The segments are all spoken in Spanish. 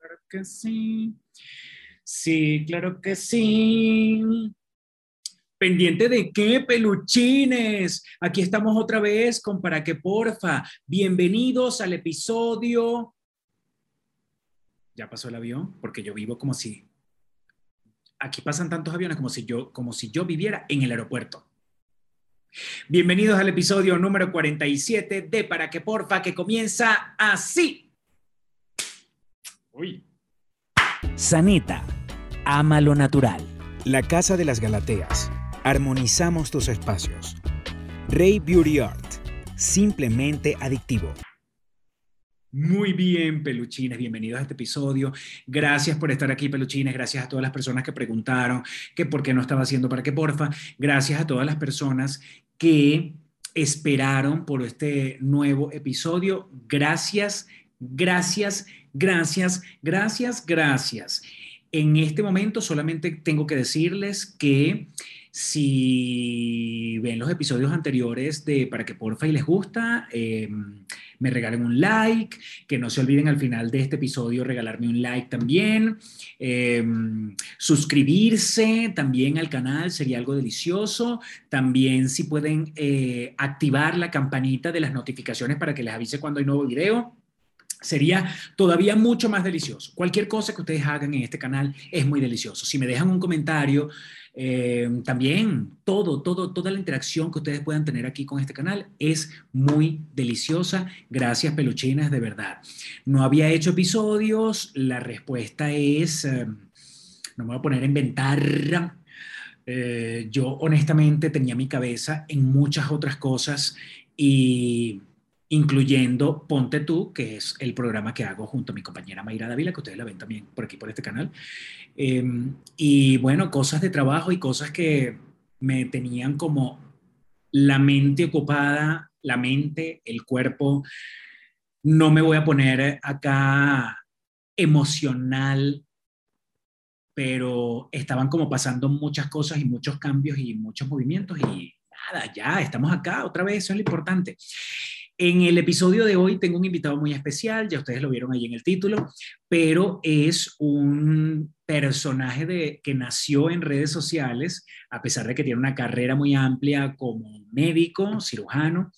Claro que sí. Sí, claro que sí. ¿Pendiente de qué, peluchines? Aquí estamos otra vez con Para que Porfa. Bienvenidos al episodio. Ya pasó el avión, porque yo vivo como si. Aquí pasan tantos aviones como si yo, como si yo viviera en el aeropuerto. Bienvenidos al episodio número 47 de Para que Porfa, que comienza así. Uy. Sanita, ama lo natural. La Casa de las Galateas. Armonizamos tus espacios. Rey Beauty Art. Simplemente adictivo. Muy bien, peluchines, bienvenidos a este episodio. Gracias por estar aquí, peluchines. Gracias a todas las personas que preguntaron que por qué no estaba haciendo para que porfa. Gracias a todas las personas que esperaron por este nuevo episodio. Gracias, gracias, gracias, gracias, gracias. En este momento solamente tengo que decirles que si ven los episodios anteriores de Para que porfa y les gusta, eh, me regalen un like, que no se olviden al final de este episodio regalarme un like también, eh, suscribirse también al canal sería algo delicioso, también si pueden eh, activar la campanita de las notificaciones para que les avise cuando hay nuevo video sería todavía mucho más delicioso. Cualquier cosa que ustedes hagan en este canal es muy delicioso. Si me dejan un comentario, eh, también todo, todo, toda la interacción que ustedes puedan tener aquí con este canal es muy deliciosa. Gracias, peluchinas, de verdad. No había hecho episodios. La respuesta es, eh, no me voy a poner a inventar. Eh, yo honestamente tenía mi cabeza en muchas otras cosas y incluyendo Ponte Tú, que es el programa que hago junto a mi compañera Mayra Dávila, que ustedes la ven también por aquí, por este canal. Em, y bueno, cosas de trabajo y cosas que me tenían como la mente ocupada, la mente, el cuerpo. No me voy a poner acá emocional, pero estaban como pasando muchas cosas y muchos cambios y muchos movimientos y nada, ya estamos acá otra vez, eso es lo importante. En el episodio de hoy tengo un invitado muy especial, ya ustedes lo vieron ahí en el título, pero es un personaje de, que nació en redes sociales, a pesar de que tiene una carrera muy amplia como médico, cirujano,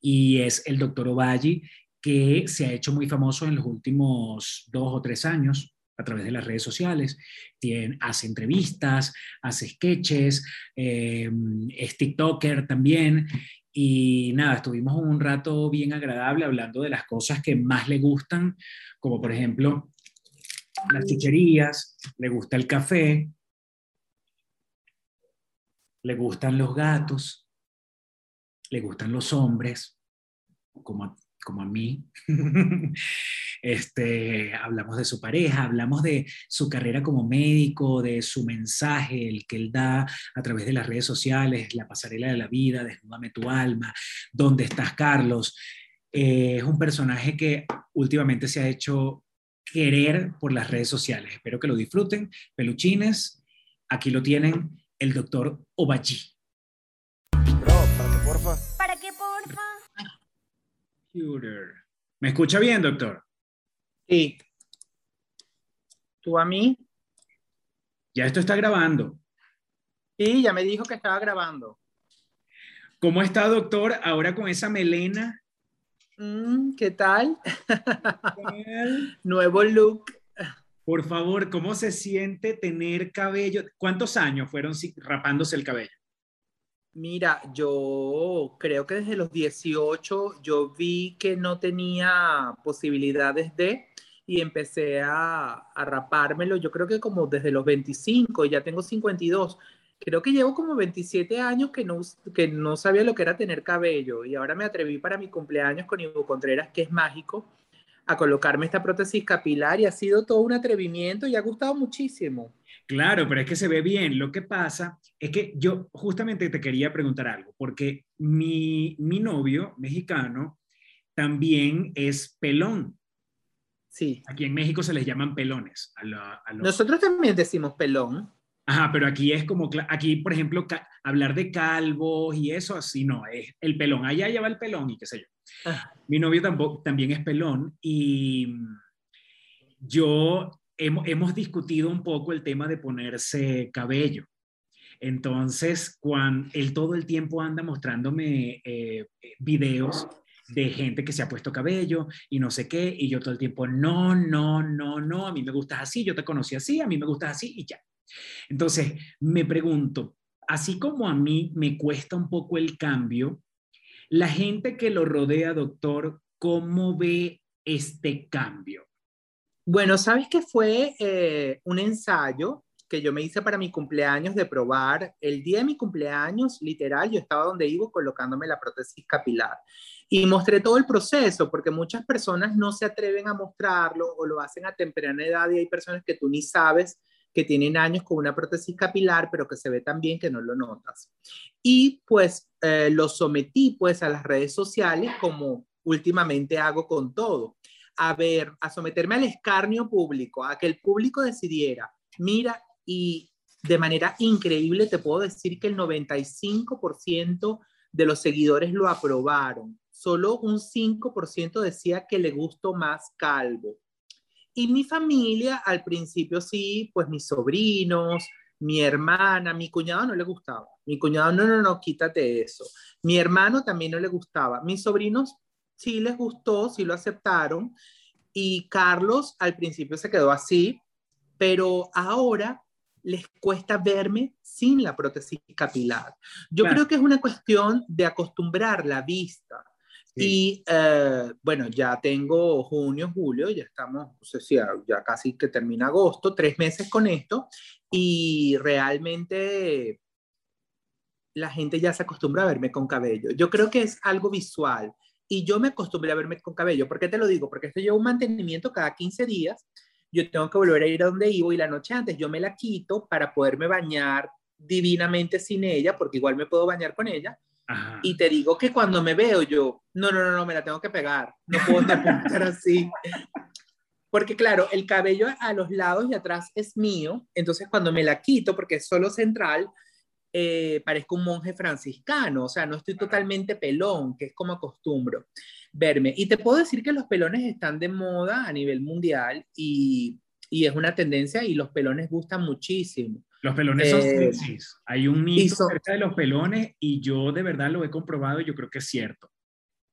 y es el doctor Ovalle, que se ha hecho muy famoso en los últimos dos o tres años a través de las redes sociales. Tiene, hace entrevistas, hace sketches, eh, es TikToker también y nada, estuvimos un rato bien agradable hablando de las cosas que más le gustan, como por ejemplo las chucherías, le gusta el café, le gustan los gatos, le gustan los hombres, como como a mí. este, hablamos de su pareja, hablamos de su carrera como médico, de su mensaje, el que él da a través de las redes sociales, la pasarela de la vida, desnúdame tu alma, ¿dónde estás, Carlos? Eh, es un personaje que últimamente se ha hecho querer por las redes sociales. Espero que lo disfruten. Peluchines, aquí lo tienen, el doctor ¿Me escucha bien, doctor? Sí. ¿Tú a mí? Ya esto está grabando. Sí, ya me dijo que estaba grabando. ¿Cómo está, doctor, ahora con esa melena? Mm, ¿Qué tal? Nuevo look. Por favor, ¿cómo se siente tener cabello? ¿Cuántos años fueron rapándose el cabello? Mira, yo creo que desde los 18 yo vi que no tenía posibilidades de y empecé a, rapármelo. Yo creo que como desde los 25, ya tengo 52. Creo que llevo como 27 años que no, que no sabía lo que era tener cabello y ahora me atreví para mi cumpleaños con Ivo Contreras, que es mágico, a colocarme esta prótesis capilar y ha sido todo un atrevimiento y ha gustado muchísimo. Claro, pero es que se ve bien. Lo que pasa es que yo justamente te quería preguntar algo, porque mi, novio mexicano también es pelón. Sí. Aquí en México se les llaman pelones. Nosotros también decimos pelón. Ajá, pero aquí es como, aquí, por ejemplo, hablar de calvos y eso, así no, es el pelón. Allá ya va el pelón y qué sé yo. Ah. Mi novio tampoco, también es pelón y yo hemos, discutido un poco el tema de ponerse cabello. Entonces, cuando él todo el tiempo anda mostrándome eh, videos de gente que se ha puesto cabello y no sé qué, y yo todo el tiempo, no, no, no, no, a mí me gustas así, yo te conocí así, a mí me gustas así y ya. Entonces, me pregunto, así como a mí me cuesta un poco el cambio, la gente que lo rodea, doctor, ¿cómo ve este cambio? Bueno, sabes que fue eh, un ensayo que yo me hice para mi cumpleaños de probar. El día de mi cumpleaños, literal, yo estaba donde iba colocándome la prótesis capilar. Y mostré todo el proceso, porque muchas personas no se atreven a mostrarlo o lo hacen a temprana edad y hay personas que tú ni sabes que tienen años con una prótesis capilar, pero que se ve tan bien que no lo notas. Y pues eh, lo sometí pues a las redes sociales como últimamente hago con todo. A ver, a someterme al escarnio público, a que el público decidiera, mira, y de manera increíble te puedo decir que el 95% de los seguidores lo aprobaron. Solo un 5% decía que le gustó más calvo. Y mi familia al principio sí, pues mis sobrinos, mi hermana, mi cuñado no le gustaba. Mi cuñado, no, no, no, quítate eso. Mi hermano también no le gustaba. Mis sobrinos sí les gustó, sí lo aceptaron. Y Carlos al principio se quedó así, pero ahora les cuesta verme sin la prótesis capilar. Yo creo que es una cuestión de acostumbrar la vista. Y eh, bueno, ya tengo junio, julio, ya estamos, no sé si ya, casi que termina agosto, tres meses con esto, y realmente la gente ya se acostumbra a verme con cabello. Yo creo que es algo visual y yo me acostumbré a verme con cabello. ¿Por qué te lo digo? Porque esto lleva un mantenimiento cada 15 días. Yo tengo que volver a ir a donde iba y la noche antes yo me la quito para poderme bañar divinamente sin ella, porque igual me puedo bañar con ella y te digo que cuando me veo yo, no, no, no, no, me la tengo que pegar, no puedo estar así. Porque claro, el cabello a los lados y atrás es mío, entonces cuando me la quito, porque es solo central, eh, parezco un monje franciscano, o sea, no estoy totalmente pelón, que es como acostumbro verme. Y te puedo decir que los pelones están de moda a nivel mundial y, y es una tendencia y los pelones gustan muchísimo. Los pelones son eh, sexys. Hay un mito acerca de los pelones y yo de verdad lo he comprobado y yo creo que es cierto.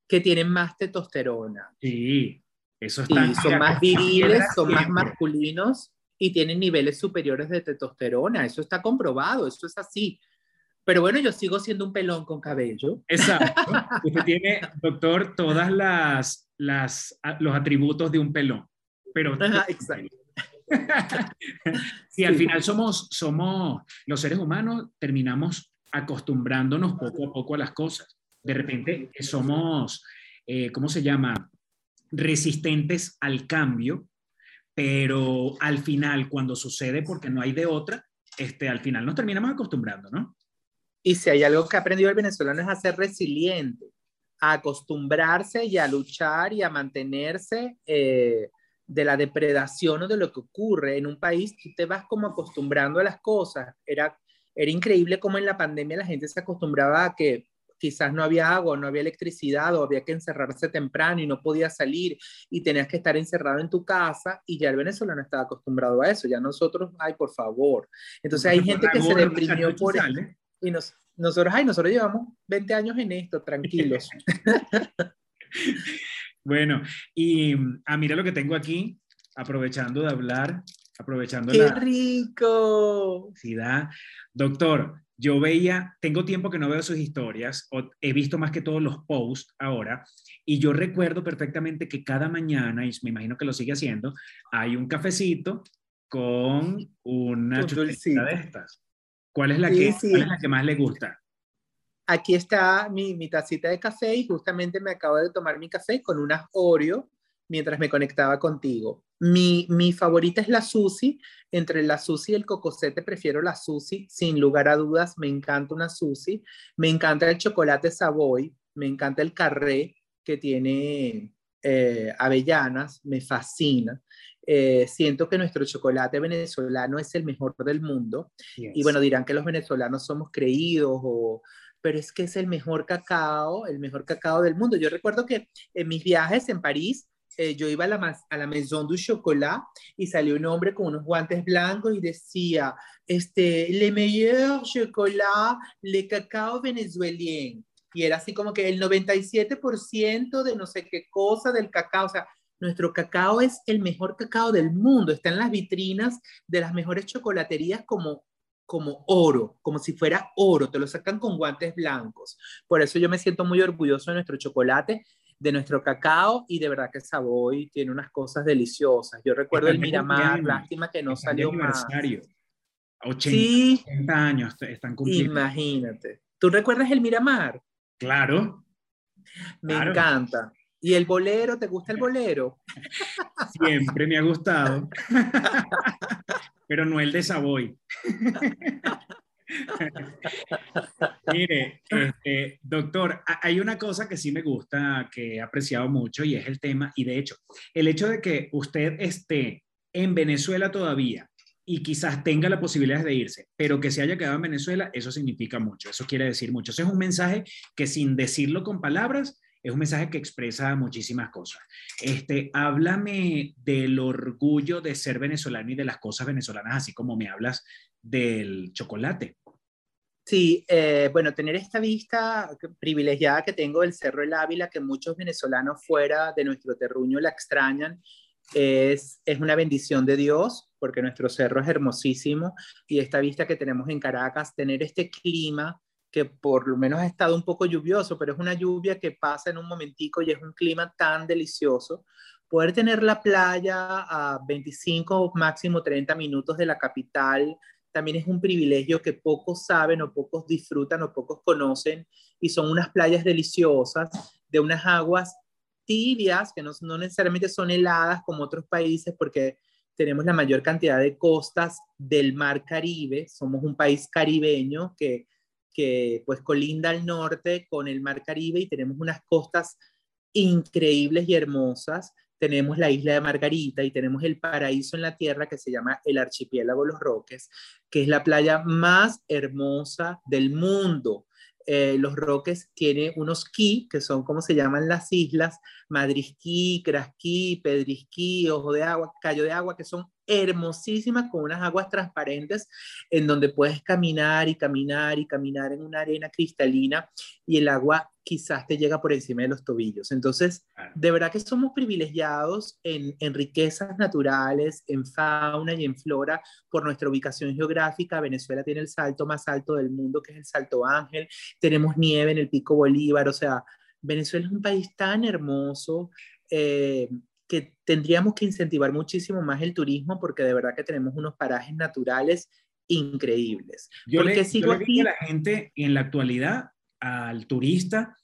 Que tienen más testosterona. Sí, eso está. son más viriles, son más masculinos y tienen niveles superiores de testosterona. Eso está comprobado, eso es así. Pero bueno, yo sigo siendo un pelón con cabello. Exacto. Usted tiene, doctor, todas las, las los atributos de un pelón. Pero exacto. sí, al final somos, somos los seres humanos, terminamos acostumbrándonos poco a poco a las cosas. De repente somos, eh, ¿cómo se llama? Resistentes al cambio, pero al final, cuando sucede, porque no hay de otra, este, al final nos terminamos acostumbrando, ¿no? Y si hay algo que ha aprendido el venezolano es a ser resiliente, a acostumbrarse y a luchar y a mantenerse eh, de la depredación o de lo que ocurre en un país, tú te vas como acostumbrando a las cosas. Era, era increíble cómo en la pandemia la gente se acostumbraba a que quizás no había agua, no había electricidad o había que encerrarse temprano y no podía salir y tenías que estar encerrado en tu casa y ya el venezolano estaba acostumbrado a eso, ya nosotros, ay, por favor. Entonces hay gente que se deprimió por eso y nos, nosotros, ay, nosotros llevamos 20 años en esto, tranquilos. Bueno, y ah, mira lo que tengo aquí, aprovechando de hablar, aprovechando ¡Qué rico! Doctor, yo veía, tengo tiempo que no veo sus historias, o he visto más que todos los posts ahora, y yo recuerdo perfectamente que cada mañana, y me imagino que lo sigue haciendo, hay un cafecito con una chuleta de estas. ¿Cuál es la, que, ¿Cuál es la que más le gusta? aquí está mi, mi, tacita de café y justamente me acabo de tomar mi café con unas Oreo mientras me conectaba contigo. Mi, mi favorita es la Susi. Entre la Susi y el cocosete prefiero la Susi. Sin lugar a dudas, me encanta una Susi. Me encanta el chocolate Savoy. Me encanta el carré que tiene eh, avellanas. Me fascina. Eh, siento que nuestro chocolate venezolano es el mejor del mundo. Y bueno, dirán que los venezolanos somos creídos o pero es que es el mejor cacao, el mejor cacao del mundo. Yo recuerdo que en mis viajes en París, eh, yo iba a la, a la Maison du Chocolat y salió un hombre con unos guantes blancos y decía, este, le meilleur chocolat, le cacao venezuelien. Y era así como que el 97% de no sé qué cosa del cacao, o sea, nuestro cacao es el mejor cacao del mundo, está en las vitrinas de las mejores chocolaterías como como oro, como si fuera oro, te lo sacan con guantes blancos. Por eso yo me siento muy orgulloso de nuestro chocolate de nuestro cacao y de verdad que Savoy tiene unas cosas deliciosas. Yo recuerdo el Miramar, lástima que no salió más. 80, sí, años están cumpliendo. Imagínate. ¿Tú recuerdas el Miramar? Claro. Me encanta. ¿Y el bolero? ¿Te gusta el bolero? Siempre me ha gustado. Pero no el de Savoy. Mire, este, doctor, hay una cosa que sí me gusta, que he apreciado mucho y es el tema, y de hecho, el hecho de que usted esté en Venezuela todavía y quizás tenga la posibilidad de irse, pero que se haya quedado en Venezuela, eso significa mucho, eso quiere decir mucho. Eso es un mensaje que sin decirlo con palabras, es un mensaje que expresa muchísimas cosas. Este, háblame del orgullo de ser venezolano y de las cosas venezolanas, así como me hablas del chocolate. Sí, eh, bueno, tener esta vista privilegiada que tengo del Cerro del Ávila, que muchos venezolanos fuera de nuestro terruño la extrañan, es, es una bendición de Dios, porque nuestro cerro es hermosísimo, y esta vista que tenemos en Caracas, tener este clima que por lo menos ha estado un poco lluvioso, pero es una lluvia que pasa en un momentico y es un clima tan delicioso. Poder tener la playa a 25, máximo 30 minutos de la capital, también es un privilegio que pocos saben o pocos disfrutan o pocos conocen y son unas playas deliciosas de unas aguas tibias que no, no necesariamente son heladas como otros países porque tenemos la mayor cantidad de costas del mar Caribe, somos un país caribeño que, que pues colinda al norte con el mar Caribe y tenemos unas costas increíbles y hermosas tenemos la isla de Margarita y tenemos el paraíso en la tierra que se llama el archipiélago Los Roques, que es la playa más hermosa del mundo. Eh, los Roques tiene unos ki, que son como se llaman las islas, Madrisquí, Crasquí, Pedrisquí, Ojo de Agua, Cayo de Agua, que son hermosísimas con unas aguas transparentes en donde puedes caminar y caminar y caminar en una arena cristalina y el agua quizás te llega por encima de los tobillos. Entonces, de verdad que somos privilegiados en, en, riquezas naturales, en fauna y en flora por nuestra ubicación geográfica. Venezuela tiene el salto más alto del mundo, que es el Salto Ángel. Tenemos nieve en el Pico Bolívar. O sea, Venezuela es un país tan hermoso. Eh, que tendríamos que incentivar muchísimo más el turismo porque de verdad que tenemos unos parajes naturales increíbles. Yo porque le, sigo aquí... a la gente en la actualidad, al turista,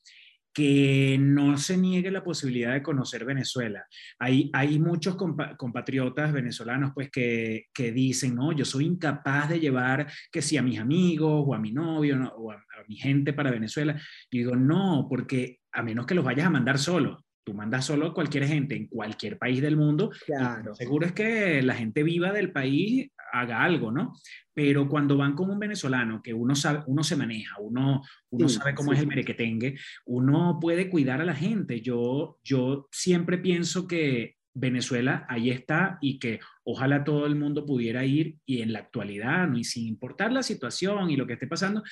que no se niegue la posibilidad de conocer Venezuela. Hay, hay muchos compatriotas venezolanos pues que, que, dicen, no, yo soy incapaz de llevar que si a mis amigos o a mi novio o a, mi gente para Venezuela. Y digo, no, porque a menos que los vayas a mandar solo. Tú mandas solo a cualquier gente en cualquier país del mundo. Claro. Seguro es que la gente viva del país haga algo, ¿no? Pero cuando van con un venezolano que uno sabe, uno se maneja, uno, uno sabe cómo es el merequetengue, uno puede cuidar a la gente. Yo, yo siempre pienso que Venezuela ahí está y que ojalá todo el mundo pudiera ir y en la actualidad, ¿no? y sin importar la situación y lo que esté pasando,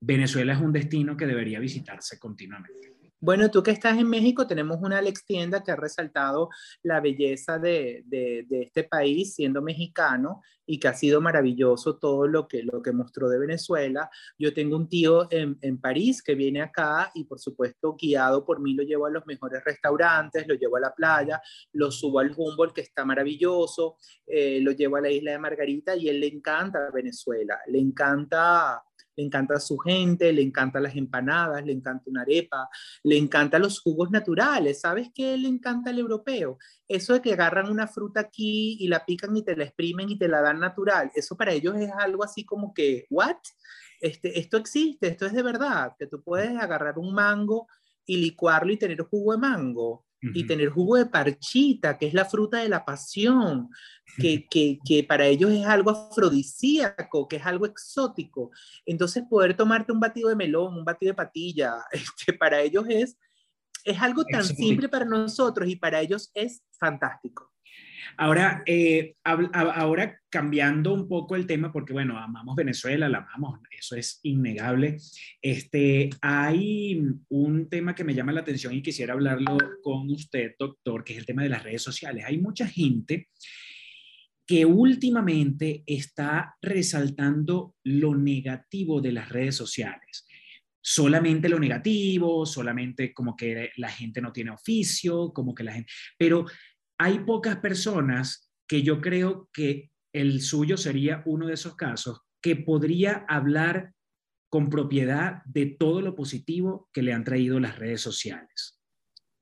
Venezuela es un destino que debería visitarse continuamente. Bueno, tú que estás en México, tenemos una Alex Tienda que ha resaltado la belleza de, este país siendo mexicano y que ha sido maravilloso todo lo que, mostró de Venezuela. Yo tengo un tío en, en, París que viene acá y por supuesto guiado por mí lo llevo a los mejores restaurantes, lo llevo a la playa, lo subo al Humboldt que está maravilloso, eh, lo llevo a la isla de Margarita y él le encanta Venezuela, le encanta le encanta su gente, le encantan las empanadas, le encanta una arepa, le encantan los jugos naturales. ¿Sabes qué le encanta al europeo? Eso de que agarran una fruta aquí y la pican y te la exprimen y te la dan natural. Eso para ellos es algo así como que, ¿what? Este, esto existe, esto es de verdad, que tú puedes agarrar un mango y licuarlo y tener jugo de mango y tener jugo de parchita, que es la fruta de la pasión, que, que, que, para ellos es algo afrodisíaco, que es algo exótico. Entonces, poder tomarte un batido de melón, un batido de patilla, este, para ellos es es algo tan simple para nosotros y para ellos es fantástico. Ahora, eh, ahora cambiando un poco el tema, porque bueno, amamos Venezuela, la amamos, eso es innegable. Este, hay un tema que me llama la atención y quisiera hablarlo con usted, doctor, que es el tema de las redes sociales. Hay mucha gente que últimamente está resaltando lo negativo de las redes sociales. Solamente lo negativo, solamente como que la gente no tiene oficio, como que la gente... Pero hay pocas personas que yo creo que el suyo sería uno de esos casos que podría hablar con propiedad de todo lo positivo que le han traído las redes sociales.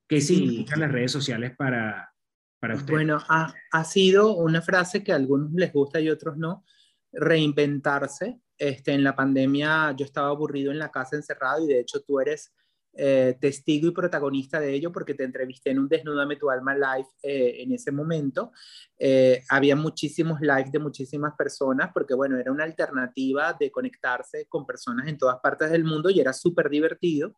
¿Qué significan las redes sociales para, para usted? Bueno, ha, ha, sido una frase que a algunos les gusta y otros no, reinventarse. Este, en la pandemia yo estaba aburrido en la casa encerrado y de hecho tú eres eh, testigo y protagonista de ello porque te entrevisté en un Desnúdame tu alma live eh, en ese momento. Eh, había muchísimos lives de muchísimas personas porque, bueno, era una alternativa de conectarse con personas en todas partes del mundo y era súper divertido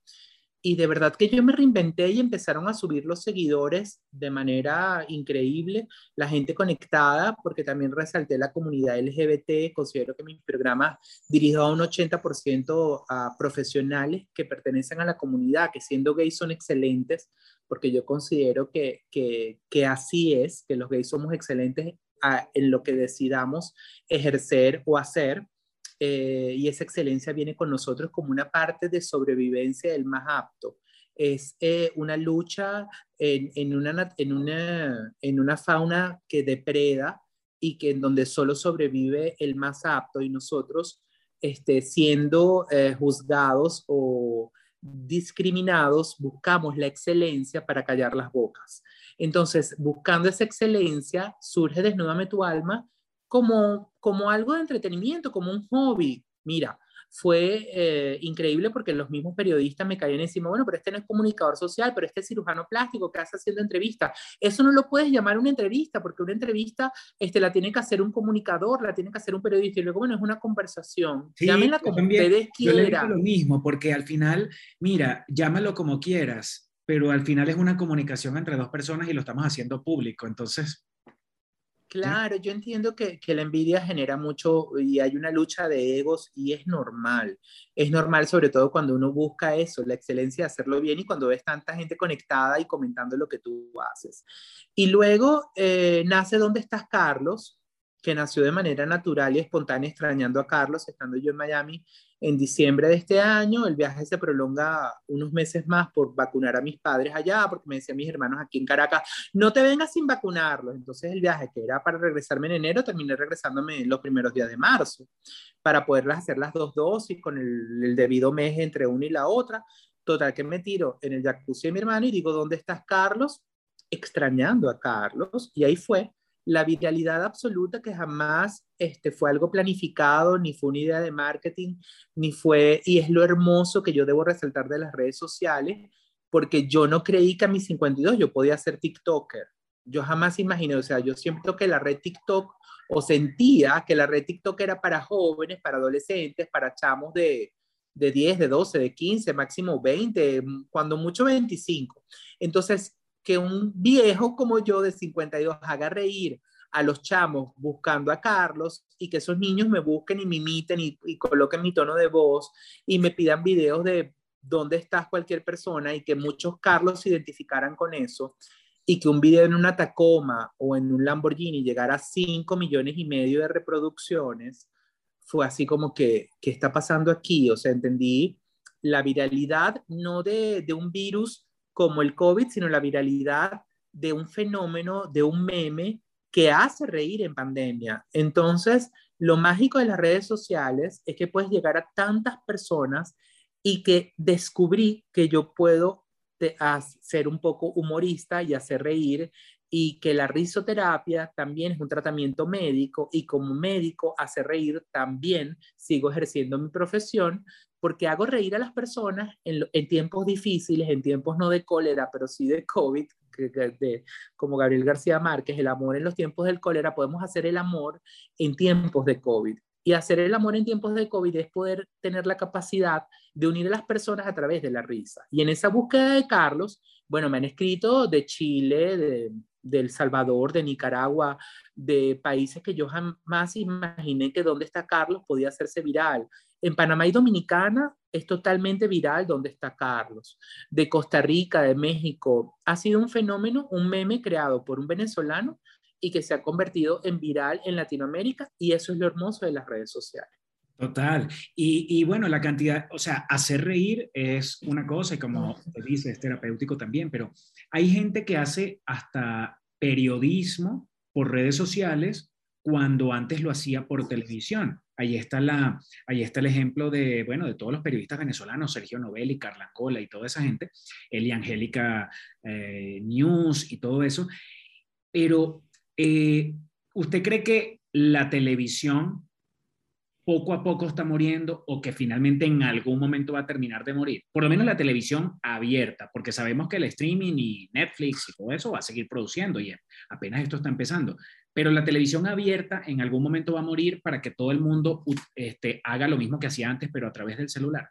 y de verdad que yo me reinventé y empezaron a subir los seguidores de manera increíble, la gente conectada, porque también resalté la comunidad LGBT, considero que mi programa dirigido a un 80% a profesionales que pertenecen a la comunidad, que siendo gays son excelentes, porque yo considero que, que, que así es, que los gays somos excelentes en lo que decidamos ejercer o hacer eh, y esa excelencia viene con nosotros como una parte de sobrevivencia del más apto. Es eh, una lucha en, una, en, una, en una fauna que depreda y que en donde solo sobrevive el más apto y nosotros este, siendo eh, juzgados o discriminados buscamos la excelencia para callar las bocas. Entonces, buscando esa excelencia, surge Desnúdame tu alma como, como algo de entretenimiento, como un hobby. Mira, fue eh, increíble porque los mismos periodistas me caían encima, bueno, pero este no es comunicador social, pero este es cirujano plástico que hace haciendo entrevistas. Eso no lo puedes llamar una entrevista, porque una entrevista este, la tiene que hacer un comunicador, la tiene que hacer un periodista, y luego, bueno, es una conversación. Sí, Llámenla como ustedes quieran. Yo lo mismo, porque al final, mira, llámalo como quieras, pero al final es una comunicación entre dos personas y lo estamos haciendo público, entonces Claro, yo entiendo que, que, la envidia genera mucho y hay una lucha de egos y es normal. Es normal sobre todo cuando uno busca eso, la excelencia de hacerlo bien y cuando ves tanta gente conectada y comentando lo que tú haces. Y luego eh, nace ¿Dónde estás, Carlos? Que nació de manera natural y espontánea extrañando a Carlos, estando yo en Miami en diciembre de este año. El viaje se prolonga unos meses más por vacunar a mis padres allá, porque me decían mis hermanos aquí en Caracas, no te vengas sin vacunarlos. Entonces el viaje que era para regresarme en enero, terminé regresándome los primeros días de marzo, para poderlas hacer las dos dosis con el, el debido mes entre una y la otra. Total que me tiro en el jacuzzi de mi hermano y digo, ¿dónde estás, Carlos? Extrañando a Carlos. Y ahí fue la viralidad absoluta que jamás este, fue algo planificado, ni fue una idea de marketing, ni fue, y es lo hermoso que yo debo resaltar de las redes sociales, porque yo no creí que a mis 52 yo podía ser TikToker. Yo jamás imaginé, o sea, yo siempre que la red TikTok, o sentía que la red TikTok era para jóvenes, para adolescentes, para chamos de, de 10, de 12, de 15, máximo 20, cuando mucho 25. Entonces, que un viejo como yo de 52 haga reír a los chamos buscando a Carlos y que esos niños me busquen y me imiten y, coloquen mi tono de voz y me pidan videos de dónde estás cualquier persona y que muchos Carlos se identificaran con eso y que un video en una Tacoma o en un Lamborghini llegara a 5 millones y medio de reproducciones, fue así como que, ¿qué está pasando aquí? O sea, entendí la viralidad no de, de un virus como el COVID, sino la viralidad de un fenómeno, de un meme que hace reír en pandemia. Entonces, lo mágico de las redes sociales es que puedes llegar a tantas personas y que descubrí que yo puedo ser un poco humorista y hacer reír y que la risoterapia también es un tratamiento médico y como médico hacer reír también sigo ejerciendo mi profesión porque hago reír a las personas en, tiempos difíciles, en tiempos no de cólera, pero sí de COVID, de, como Gabriel García Márquez, el amor en los tiempos del cólera, podemos hacer el amor en tiempos de COVID. Y hacer el amor en tiempos de COVID es poder tener la capacidad de unir a las personas a través de la risa. Y en esa búsqueda de Carlos, bueno, me han escrito de Chile, de, de El Salvador, de Nicaragua, de países que yo jamás imaginé que donde está Carlos podía hacerse viral. En Panamá y Dominicana es totalmente viral donde está Carlos. De Costa Rica, de México, ha sido un fenómeno, un meme creado por un venezolano y que se ha convertido en viral en Latinoamérica y eso es lo hermoso de las redes sociales. Total. Y, y, bueno, la cantidad, o sea, hacer reír es una cosa y como te dice, es terapéutico también, pero hay gente que hace hasta periodismo por redes sociales cuando antes lo hacía por televisión. Ahí está, la, ahí está el ejemplo de, bueno, de todos los periodistas venezolanos, Sergio Novelli, Carla Cola y toda esa gente, Eli Angélica eh, News y todo eso. Pero, eh, ¿usted cree que la televisión poco a poco está muriendo o que finalmente en algún momento va a terminar de morir. Por lo menos la televisión abierta, porque sabemos que el streaming y Netflix y todo eso va a seguir produciendo y apenas esto está empezando. Pero la televisión abierta en algún momento va a morir para que todo el mundo este, haga lo mismo que hacía antes, pero a través del celular.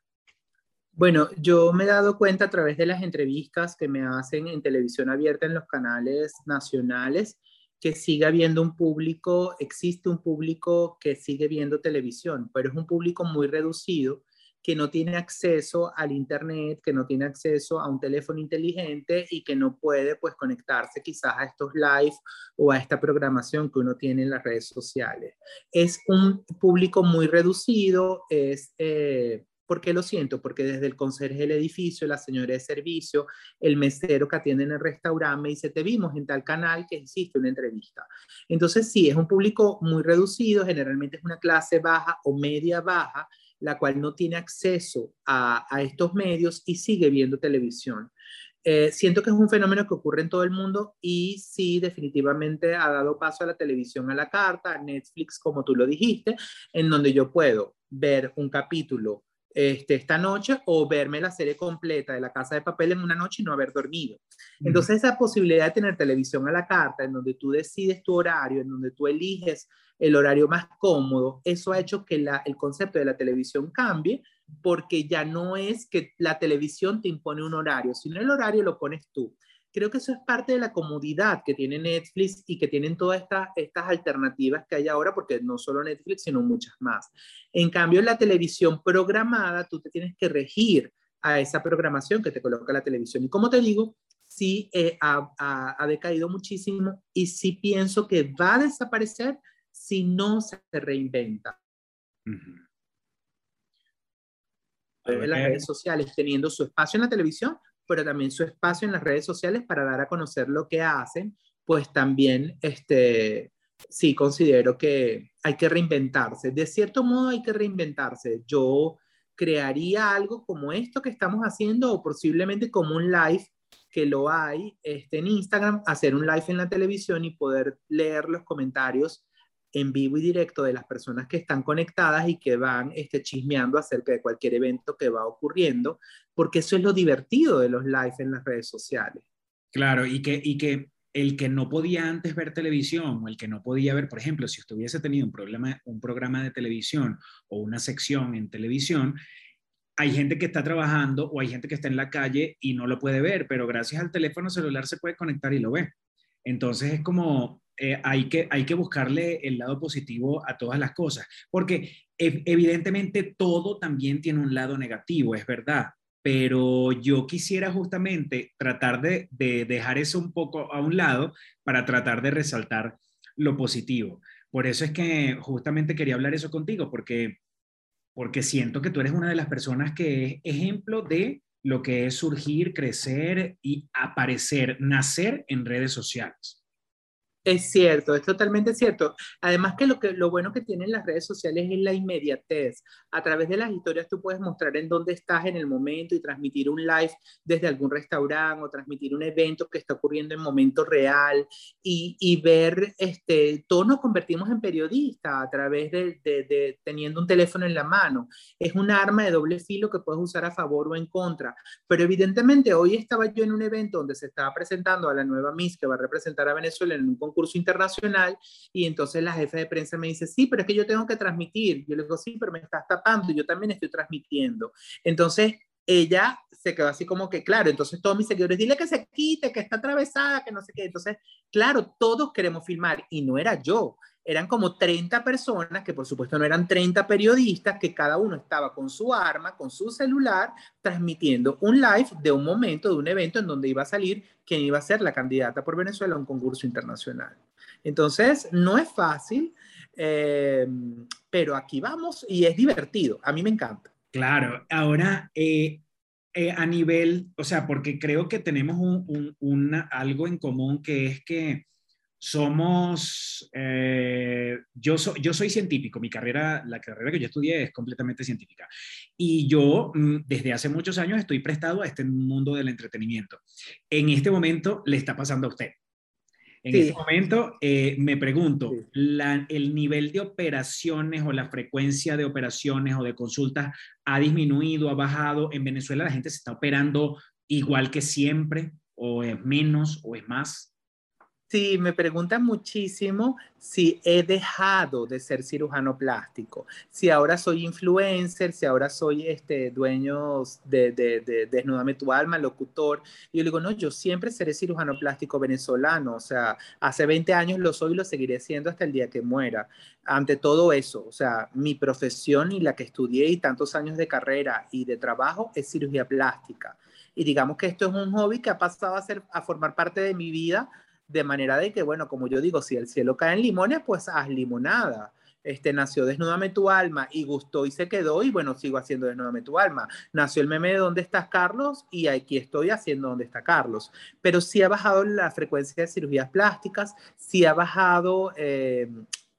Bueno, yo me he dado cuenta a través de las entrevistas que me hacen en televisión abierta en los canales nacionales que siga habiendo un público, existe un público que sigue viendo televisión, pero es un público muy reducido que no tiene acceso al internet, que no tiene acceso a un teléfono inteligente y que no puede pues conectarse quizás a estos live o a esta programación que uno tiene en las redes sociales. Es un público muy reducido, es eh, ¿Por qué lo siento? Porque desde el conserje del edificio, la señora de servicio, el mesero que atiende en el restaurante me dice, te vimos en tal canal que existe una entrevista. Entonces, sí, es un público muy reducido, generalmente es una clase baja o media baja, la cual no tiene acceso a, estos medios y sigue viendo televisión. Eh, siento que es un fenómeno que ocurre en todo el mundo y sí, definitivamente ha dado paso a la televisión a la carta, a Netflix, como tú lo dijiste, en donde yo puedo ver un capítulo este, esta noche o verme la serie completa de La Casa de Papel en una noche y no haber dormido. Entonces esa posibilidad de tener televisión a la carta, en donde tú decides tu horario, en donde tú eliges el horario más cómodo, eso ha hecho que el concepto de la televisión cambie porque ya no es que la televisión te impone un horario, sino el horario lo pones tú creo que eso es parte de la comodidad que tiene Netflix y que tienen todas estas, estas alternativas que hay ahora, porque no solo Netflix, sino muchas más. En cambio, en la televisión programada, tú te tienes que regir a esa programación que te coloca la televisión. Y como te digo, sí eh, ha, ha, decaído muchísimo y sí pienso que va a desaparecer si no se reinventa. las redes sociales teniendo su espacio en la televisión, pero también su espacio en las redes sociales para dar a conocer lo que hacen, pues también este, sí considero que hay que reinventarse. De cierto modo hay que reinventarse. Yo crearía algo como esto que estamos haciendo o posiblemente como un live que lo hay este, en Instagram, hacer un live en la televisión y poder leer los comentarios en vivo y directo de las personas que están conectadas y que van este, chismeando acerca de cualquier evento que va ocurriendo, porque eso es lo divertido de los live en las redes sociales. Claro, y que, y que el que no podía antes ver televisión o el que no podía ver, por ejemplo, si usted hubiese tenido un, problema, un programa de televisión o una sección en televisión, hay gente que está trabajando o hay gente que está en la calle y no lo puede ver, pero gracias al teléfono celular se puede conectar y lo ve. Entonces es como, eh, hay, que, hay que buscarle el lado positivo a todas las cosas, porque evidentemente todo también tiene un lado negativo, es verdad, pero yo quisiera justamente tratar de, de, dejar eso un poco a un lado para tratar de resaltar lo positivo. Por eso es que justamente quería hablar eso contigo, porque, porque siento que tú eres una de las personas que es ejemplo de lo que es surgir, crecer y aparecer, nacer en redes sociales. Es cierto, es totalmente cierto. Además que lo, que lo bueno que tienen las redes sociales es la inmediatez. A través de las historias tú puedes mostrar en dónde estás en el momento y transmitir un live desde algún restaurante o transmitir un evento que está ocurriendo en momento real y, y ver, este, todos nos convertimos en periodistas a través de, de, de, teniendo un teléfono en la mano. Es un arma de doble filo que puedes usar a favor o en contra. Pero evidentemente hoy estaba yo en un evento donde se estaba presentando a la nueva Miss que va a representar a Venezuela en un concurso internacional y entonces la jefe de prensa me dice, sí, pero es que yo tengo que transmitir. Yo le digo, sí, pero me estás tapando, yo también estoy transmitiendo. Entonces ella se quedó así como que, claro, entonces todos mis seguidores, dile que se quite, que está atravesada, que no sé qué. Entonces, claro, todos queremos filmar y no era yo. Eran como 30 personas, que por supuesto no eran 30 periodistas, que cada uno estaba con su arma, con su celular, transmitiendo un live de un momento, de un evento en donde iba a salir quien iba a ser la candidata por Venezuela a un concurso internacional. Entonces, no es fácil, eh, pero aquí vamos y es divertido. A mí me encanta. Claro, ahora eh, eh, a nivel, o sea, porque creo que tenemos un, algo en común que es que somos, eh, yo, yo soy científico, mi carrera, la carrera que yo estudié es completamente científica. Y yo mm, desde hace muchos años estoy prestado a este mundo del entretenimiento. En este momento le está pasando a usted. En este momento eh, me pregunto, ¿el nivel de operaciones o la frecuencia de operaciones o de consultas ha disminuido, ha bajado? ¿En Venezuela la gente se está operando igual que siempre o es menos o es más? Sí, me preguntan muchísimo si he dejado de ser cirujano plástico, si ahora soy influencer, si ahora soy este dueño de, de, de Desnudame tu alma, locutor. Y yo digo, no, yo siempre seré cirujano plástico venezolano, o sea, hace 20 años lo soy y lo seguiré siendo hasta el día que muera. Ante todo eso, o sea, mi profesión y la que estudié y tantos años de carrera y de trabajo es cirugía plástica. Y digamos que esto es un hobby que ha pasado a, ser, a formar parte de mi vida de manera de que, bueno, como yo digo, si el cielo cae en limones, pues haz limonada. Este, nació Desnúdame tu alma y gustó y se quedó y bueno, sigo haciendo Desnúdame tu alma. Nació el meme de ¿Dónde estás Carlos? y aquí estoy haciendo ¿Dónde está Carlos? Pero sí ha bajado la frecuencia de cirugías plásticas, sí ha bajado... Eh,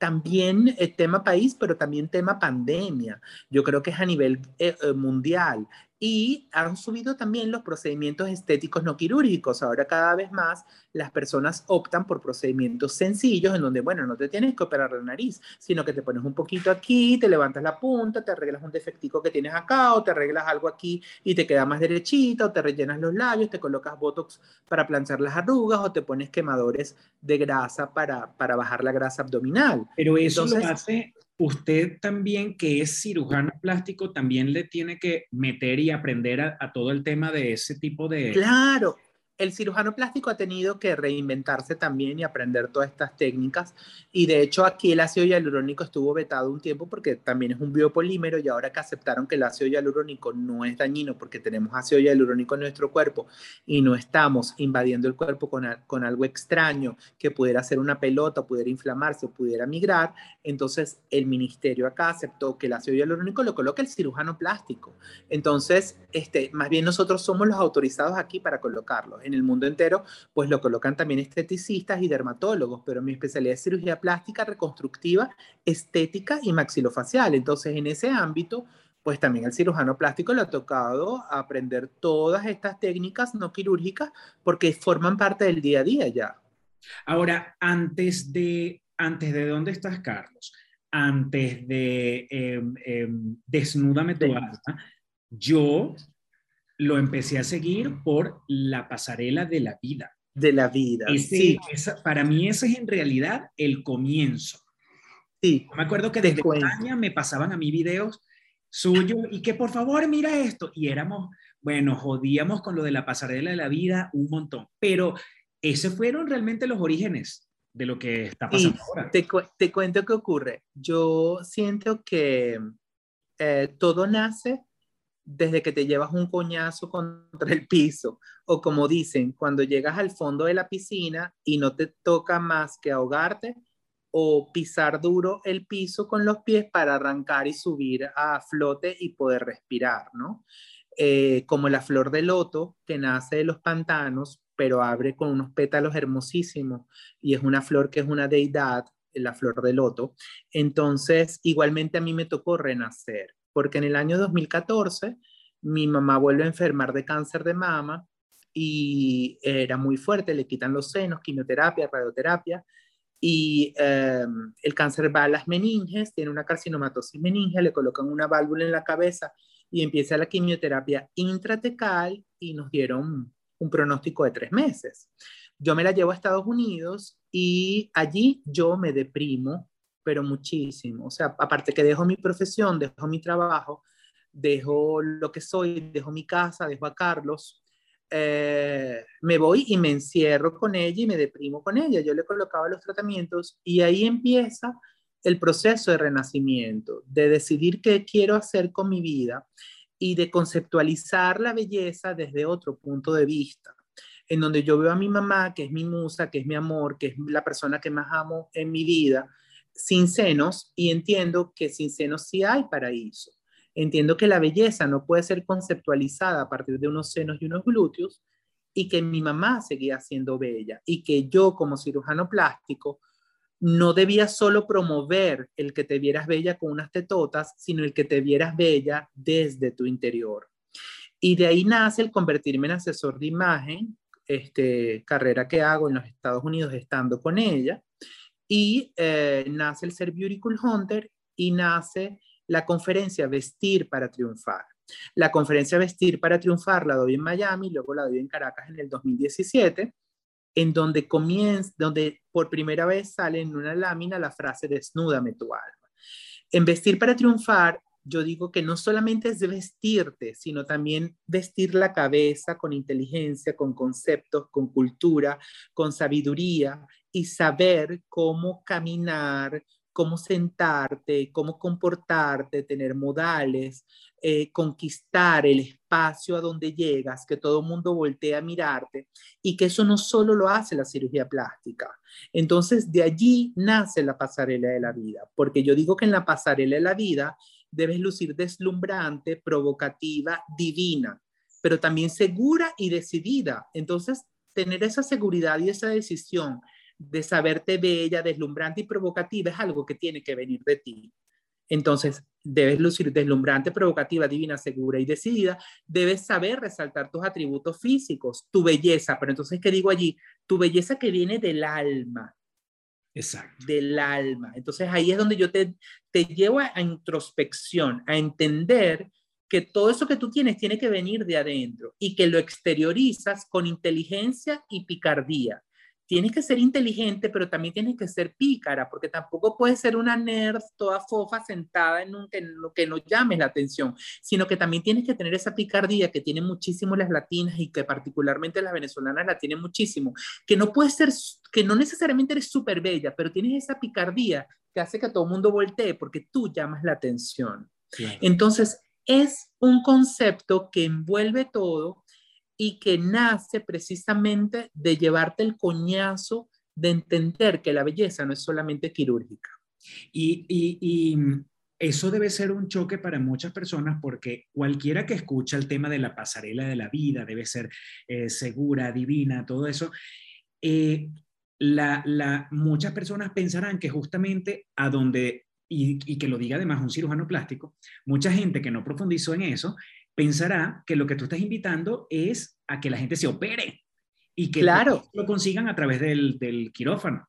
también el tema país, pero también tema pandemia. Yo creo que es a nivel eh, eh, mundial y han subido también los procedimientos estéticos no quirúrgicos. Ahora cada vez más las personas optan por procedimientos sencillos en donde, bueno, no te tienes que operar la nariz, sino que te pones un poquito aquí, te levantas la punta, te arreglas un defectico que tienes acá o te arreglas algo aquí y te queda más derechita o te rellenas los labios, te colocas botox para planchar las arrugas o te pones quemadores de grasa para, para bajar la grasa abdominal. Pero eso lo hace usted también, que es cirujano plástico, también le tiene que meter y aprender a, todo el tema de ese tipo de... Claro, el cirujano plástico ha tenido que reinventarse también y aprender todas estas técnicas. Y de hecho aquí el ácido hialurónico estuvo vetado un tiempo porque también es un biopolímero y ahora que aceptaron que el ácido hialurónico no es dañino porque tenemos ácido hialurónico en nuestro cuerpo y no estamos invadiendo el cuerpo con, con algo extraño que pudiera ser una pelota, pudiera inflamarse o pudiera migrar, entonces el ministerio acá aceptó que el ácido hialurónico lo coloca el cirujano plástico. Entonces, este, más bien nosotros somos los autorizados aquí para colocarlo en el mundo entero, pues lo colocan también esteticistas y dermatólogos, pero mi especialidad es cirugía plástica, reconstructiva, estética y maxilofacial. Entonces, en ese ámbito, pues también al cirujano plástico le ha tocado aprender todas estas técnicas no quirúrgicas porque forman parte del día a día ya. Ahora, antes de, antes de dónde estás, Carlos, antes de eh, eh, Desnúdame tu alma, yo lo empecé a seguir por la pasarela de la vida. De la vida. sí. para mí ese es en realidad el comienzo. Sí. Me acuerdo que desde España me pasaban a mí videos suyos y que por favor mira esto. Y éramos, bueno, jodíamos con lo de la pasarela de la vida un montón. Pero esos fueron realmente los orígenes de lo que está pasando ahora. Te, te, cuento qué ocurre. Yo siento que eh, todo nace desde que te llevas un coñazo contra el piso, o como dicen, cuando llegas al fondo de la piscina y no te toca más que ahogarte o pisar duro el piso con los pies para arrancar y subir a flote y poder respirar, ¿no? Eh, como la flor de loto que nace de los pantanos, pero abre con unos pétalos hermosísimos y es una flor que es una deidad, la flor de loto. Entonces, igualmente a mí me tocó renacer porque en el año 2014 mi mamá vuelve a enfermar de cáncer de mama y era muy fuerte, le quitan los senos, quimioterapia, radioterapia, y em, el cáncer va a las meninges, tiene una carcinomatosis meninge, le colocan una válvula en la cabeza y empieza la quimioterapia intratecal y nos dieron un pronóstico de tres meses. Yo me la llevo a Estados Unidos y allí yo me deprimo, pero muchísimo. O sea, aparte que dejo mi profesión, dejo mi trabajo, dejo lo que soy, dejo mi casa, dejo a Carlos, eh, me voy y me encierro con ella y me deprimo con ella. Yo le colocaba los tratamientos y ahí empieza el proceso de renacimiento, de decidir qué quiero hacer con mi vida y de conceptualizar la belleza desde otro punto de vista, en donde yo veo a mi mamá, que es mi musa, que es mi amor, que es la persona que más amo en mi vida, sin senos, y entiendo que sin senos sí hay paraíso. Entiendo que la belleza no puede ser conceptualizada a partir de unos senos y unos glúteos, y que mi mamá seguía siendo bella, y que yo como cirujano plástico no debía solo promover el que te vieras bella con unas tetotas, sino el que te vieras bella desde tu interior. Y de ahí nace el convertirme en asesor de imagen, este, carrera que hago en los Estados Unidos estando con ella, y eh, nace el ser Beautiful Hunter y nace la conferencia Vestir para Triunfar. La conferencia Vestir para Triunfar la doy en Miami, luego la doy en Caracas en el 2017 en donde comienza, donde por primera vez sale en una lámina la frase desnúdame tu alma. En vestir para triunfar, yo digo que no solamente es vestirte, sino también vestir la cabeza con inteligencia, con conceptos, con cultura, con sabiduría y saber cómo caminar, cómo sentarte, cómo comportarte, tener modales, eh, conquistar el espacio a donde llegas, que todo el mundo voltee a mirarte y que eso no solo lo hace la cirugía plástica. Entonces, de allí nace la pasarela de la vida, porque yo digo que en la pasarela de la vida debes lucir deslumbrante, provocativa, divina, pero también segura y decidida. Entonces, tener esa seguridad y esa decisión de saberte bella, deslumbrante y provocativa es algo que tiene que venir de ti. Entonces, debes lucir deslumbrante, provocativa, divina, segura y decidida. Debes saber resaltar tus atributos físicos, tu belleza. Pero entonces, ¿qué digo allí? Tu belleza que viene del alma. Exacto. Del alma. Entonces, ahí es donde yo te, te llevo a, a introspección, a entender que todo eso que tú tienes tiene que venir de adentro y que lo exteriorizas con inteligencia y picardía tienes que ser inteligente, pero también tienes que ser pícara, porque tampoco puedes ser una nerd toda fofa sentada en un que no, que no llames la atención, sino que también tienes que tener esa picardía que tienen muchísimo las latinas y que particularmente las venezolanas la tienen muchísimo, que no puedes ser, que no necesariamente eres súper bella, pero tienes esa picardía que hace que todo el mundo voltee porque tú llamas la atención. Entonces, es un concepto que envuelve todo y que nace precisamente de llevarte el coñazo de entender que la belleza no es solamente quirúrgica. Y, eso debe ser un choque para muchas personas porque cualquiera que escucha el tema de la pasarela de la vida debe ser eh, segura, divina, todo eso. Eh, la, muchas personas pensarán que justamente a donde, y, y, que lo diga además un cirujano plástico, mucha gente que no profundizó en eso, pensará que lo que tú estás invitando es a que la gente se opere y que claro. lo consigan a través del, del, quirófano.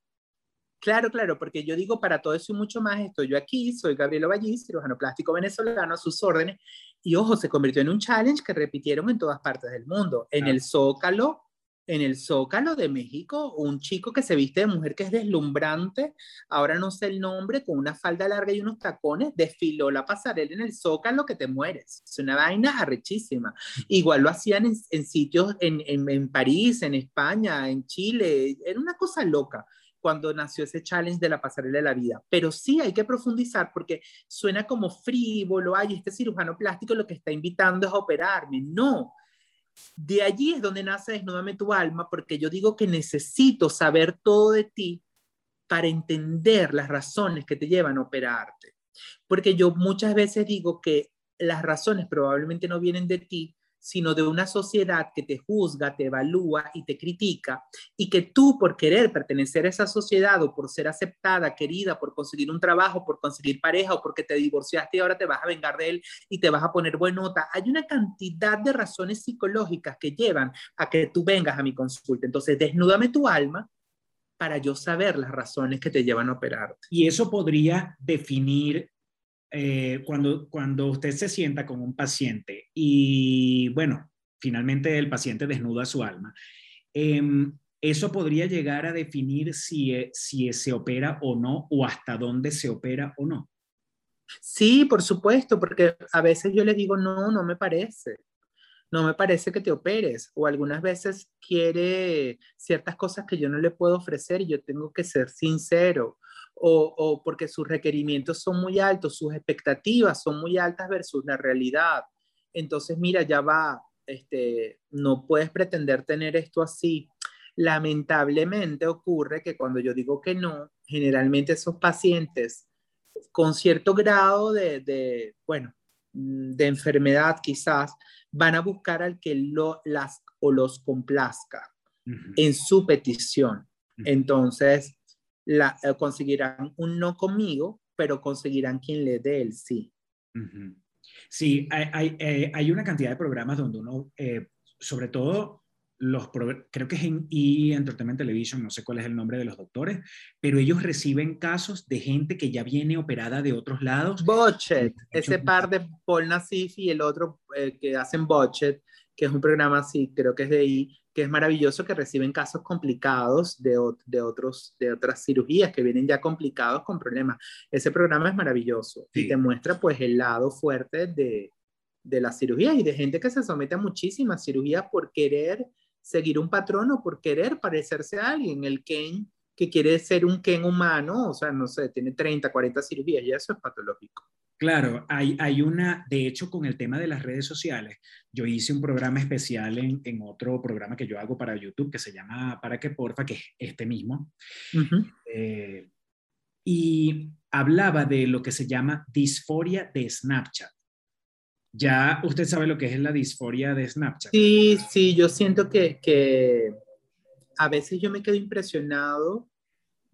Claro, claro, porque yo digo para todo eso y mucho más, estoy yo aquí, soy Gabriel Vallis, cirujano plástico venezolano, a sus órdenes, y ojo, se convirtió en un challenge que repitieron en todas partes del mundo. En el Zócalo, en el Zócalo de México, un chico que se viste de mujer que es deslumbrante, ahora no sé el nombre, con una falda larga y unos tacones, desfiló la pasarela en el Zócalo que te mueres. Es una vaina arrechísima. Igual lo hacían en, sitios en, en, en, París, en España, en Chile, era una cosa loca cuando nació ese challenge de la pasarela de la vida. Pero sí hay que profundizar porque suena como frívolo, ay, este cirujano plástico lo que está invitando es a operarme. No, de allí es donde nace Desnúdame tu alma, porque yo digo que necesito saber todo de ti para entender las razones que te llevan a operarte. Porque yo muchas veces digo que las razones probablemente no vienen de ti, sino de una sociedad que te juzga, te evalúa y te critica, y que tú por querer pertenecer a esa sociedad o por ser aceptada, querida, por conseguir un trabajo, por conseguir pareja o porque te divorciaste y ahora te vas a vengar de él y te vas a poner buena nota, hay una cantidad de razones psicológicas que llevan a que tú vengas a mi consulta. Entonces, desnúdame tu alma para yo saber las razones que te llevan a operarte. Y eso podría definir eh, cuando, cuando usted se sienta con un paciente y, bueno, finalmente el paciente desnuda su alma, em, eso podría llegar a definir si, e, si se opera o no, o hasta dónde se opera o no. Sí, por supuesto, porque a veces yo le digo, no, no me parece. No me parece que te operes. O algunas veces quiere ciertas cosas que yo no le puedo ofrecer y yo tengo que ser sincero. O, o porque sus requerimientos son muy altos, sus expectativas son muy altas versus la realidad. Entonces, mira, ya va, este, no puedes pretender tener esto así. Lamentablemente ocurre que cuando yo digo que no, generalmente esos pacientes con cierto grado de, bueno, mm, de enfermedad quizás, van a buscar al que lo, las o los complazca en su petición. Entonces, la, eh, conseguirán un no conmigo, pero conseguirán quien le dé el sí. Sí, hay, eh, hay, una cantidad de programas donde uno, eh, sobre todo los, creo que es en E! Entertainment Television, no sé cuál es el nombre de los doctores, pero ellos reciben casos de gente que ya viene operada de otros lados. Botchet, ese par de Paul Nassif y el otro eh, que hacen Botchet, que es un programa así, creo que es de ahí, que es maravilloso, que reciben casos complicados de, de, otros, de otras cirugías que vienen ya complicados con problemas. Ese programa es maravilloso y te muestra pues el lado fuerte de, de la cirugía y de gente que se somete a muchísimas cirugías por querer seguir un patrón o por querer parecerse a alguien. El Ken que quiere ser un Ken humano, o sea, no sé, tiene 30, 40 cirugías y eso es patológico. Claro, hay, hay una, de hecho, con el tema de las redes sociales, yo hice un programa especial en, en otro programa que yo hago para YouTube que se llama Para que Porfa, que es este mismo. Eh, y hablaba de lo que se llama disforia de Snapchat. Ya usted sabe lo que es la disforia de Snapchat. Sí, sí, yo siento que, que a veces yo me quedo impresionado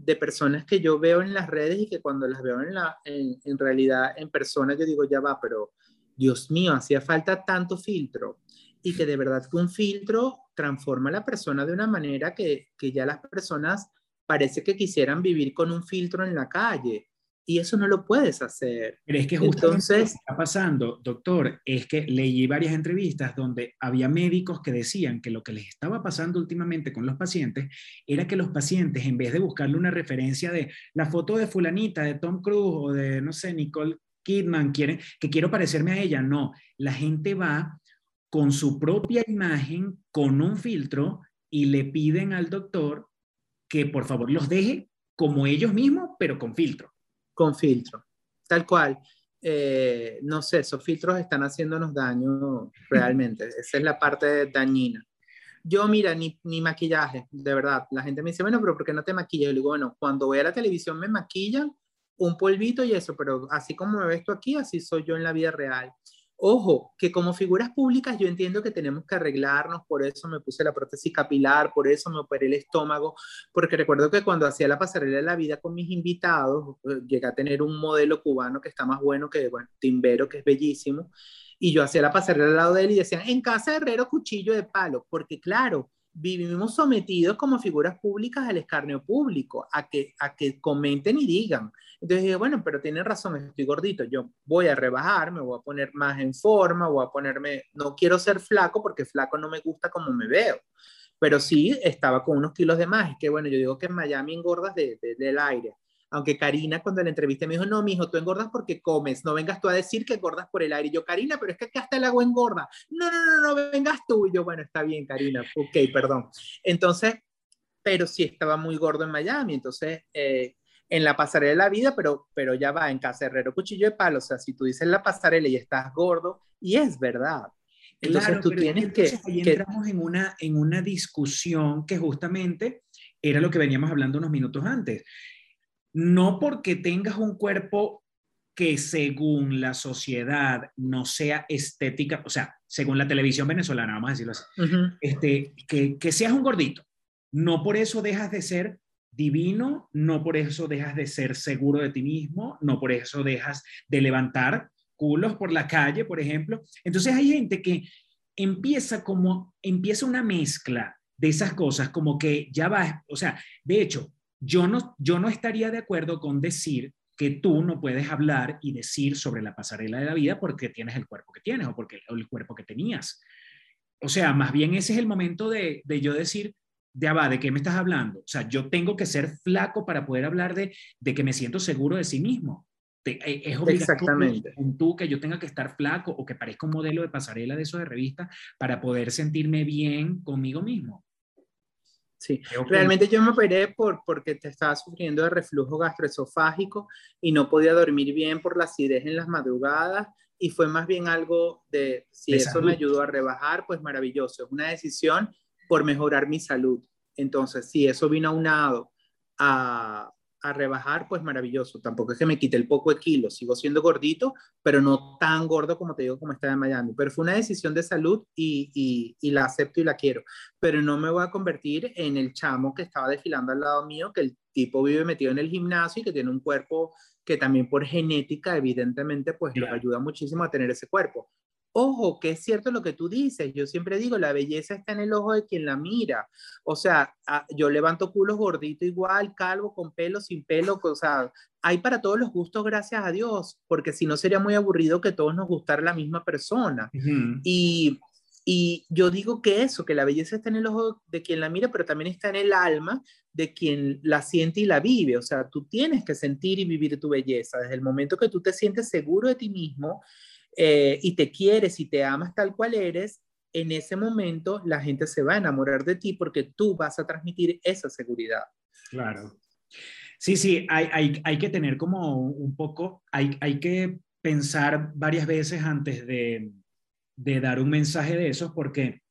de personas que yo veo en las redes y que cuando las veo en, la, en, realidad en persona yo digo, ya va, pero Dios mío, hacía falta tanto filtro y que de verdad que un filtro transforma a la persona de una manera que, que ya las personas parece que quisieran vivir con un filtro en la calle y eso no lo puedes hacer. Pero es que justamente Entonces, lo que está pasando, doctor, es que leí varias entrevistas donde había médicos que decían que lo que les estaba pasando últimamente con los pacientes era que los pacientes, en vez de buscarle una referencia de la foto de fulanita, de Tom Cruise o de, no sé, Nicole Kidman, quieren, que quiero parecerme a ella, no, la gente va con su propia imagen, con un filtro, y le piden al doctor que por favor los deje como ellos mismos, pero con filtro con filtro, tal cual. Eh, no sé, esos filtros están haciéndonos daño realmente. Esa es la parte dañina. Yo, mira, ni, ni, maquillaje, de verdad. La gente me dice, bueno, pero ¿por qué no te maquillas? Yo digo, bueno, cuando voy a la televisión me maquillan un polvito y eso, pero así como me ves tú aquí, así soy yo en la vida real. Ojo, que como figuras públicas yo entiendo que tenemos que arreglarnos, por eso me puse la prótesis capilar, por eso me operé el estómago, porque recuerdo que cuando hacía la pasarela de la vida con mis invitados, eh, llegué a tener un modelo cubano que está más bueno que, bueno, Timbero, que es bellísimo, y yo hacía la pasarela al lado de él y decían, en casa herrero, cuchillo de palo, porque claro, vivimos sometidos como figuras públicas al escarnio público, a que, a que comenten y digan. Entonces bueno, pero tienen razón, estoy gordito, yo voy a rebajar, me voy a poner más en forma, voy a ponerme, no quiero ser flaco porque flaco no me gusta como me veo, pero sí estaba con unos kilos de más, y que bueno, yo digo que en Miami engordas de, del aire. Aunque Karina cuando la entrevisté me dijo, no, mijo, tú engordas porque comes, no vengas tú a decir que engordas por el aire. Y yo, Karina, pero es que acá hasta el agua engorda. No, no, no, no, vengas tú. Y yo, bueno, está bien, Karina, ok, perdón. Entonces, pero sí estaba muy gordo en Miami, entonces eh, en la pasarela de la vida, pero, pero ya va en casa herrero, cuchillo de palo, o sea, si tú dices la pasarela y estás gordo, y es verdad. Entonces tú tienes que, ahí entramos en una, en una discusión que justamente era lo que veníamos hablando unos minutos antes no porque tengas un cuerpo que según la sociedad no sea estética, o sea, según la televisión venezolana, vamos a decirlo así, este, que, que seas un gordito, no por eso dejas de ser divino, no por eso dejas de ser seguro de ti mismo, no por eso dejas de levantar culos por la calle, por ejemplo. Entonces hay gente que empieza como, empieza una mezcla de esas cosas, como que ya va, o sea, de hecho, yo no, yo no estaría de acuerdo con decir que tú no puedes hablar y decir sobre la pasarela de la vida porque tienes el cuerpo que tienes o porque el cuerpo que tenías. O sea, más bien ese es el momento de, de yo decir, de Abba, ¿de qué me estás hablando? O sea, yo tengo que ser flaco para poder hablar de, de que me siento seguro de sí mismo. Eh, es obligatorio tú que yo tenga que estar flaco o que parezca un modelo de pasarela de eso de revista para poder sentirme bien conmigo mismo. Sí, realmente yo me operé por, porque te estaba sufriendo de reflujo gastroesofágico y no podía dormir bien por la acidez en las madrugadas y fue más bien algo de, si eso me ayudó a rebajar, pues maravilloso. Es una decisión por mejorar mi salud. Entonces, si eso vino aunado a, a rebajar, pues maravilloso. Tampoco es que me quite el poco de kilos, sigo siendo gordito, pero no tan gordo como te digo como estaba en Miami. Pero fue una decisión de salud y, y, la acepto y la quiero. Pero no me voy a convertir en el chamo que estaba desfilando al lado mío, que el tipo vive metido en el gimnasio y que tiene un cuerpo que también por genética, evidentemente, pues le ayuda muchísimo a tener ese cuerpo. Ojo, que es cierto lo que tú dices. Yo siempre digo, la belleza está en el ojo de quien la mira. O sea, ah, yo levanto culos gordito igual, calvo, con pelo, sin pelo. O sea, hay para todos los gustos, gracias a Dios, porque si no sería muy aburrido que todos nos gustara la misma persona. y, y yo digo que eso, que la belleza está en el ojo de quien la mira, pero también está en el alma de quien la siente y la vive. O sea, tú tienes que sentir y vivir tu belleza. Desde el momento que tú te sientes seguro de ti mismo, eh, y te quieres y te amas tal cual eres, en ese momento la gente se va a enamorar de ti porque tú vas a transmitir esa seguridad. Claro. Sí, sí, hay, hay, hay que tener como un poco, hay, hay que pensar varias veces antes de, de dar un mensaje de esos porque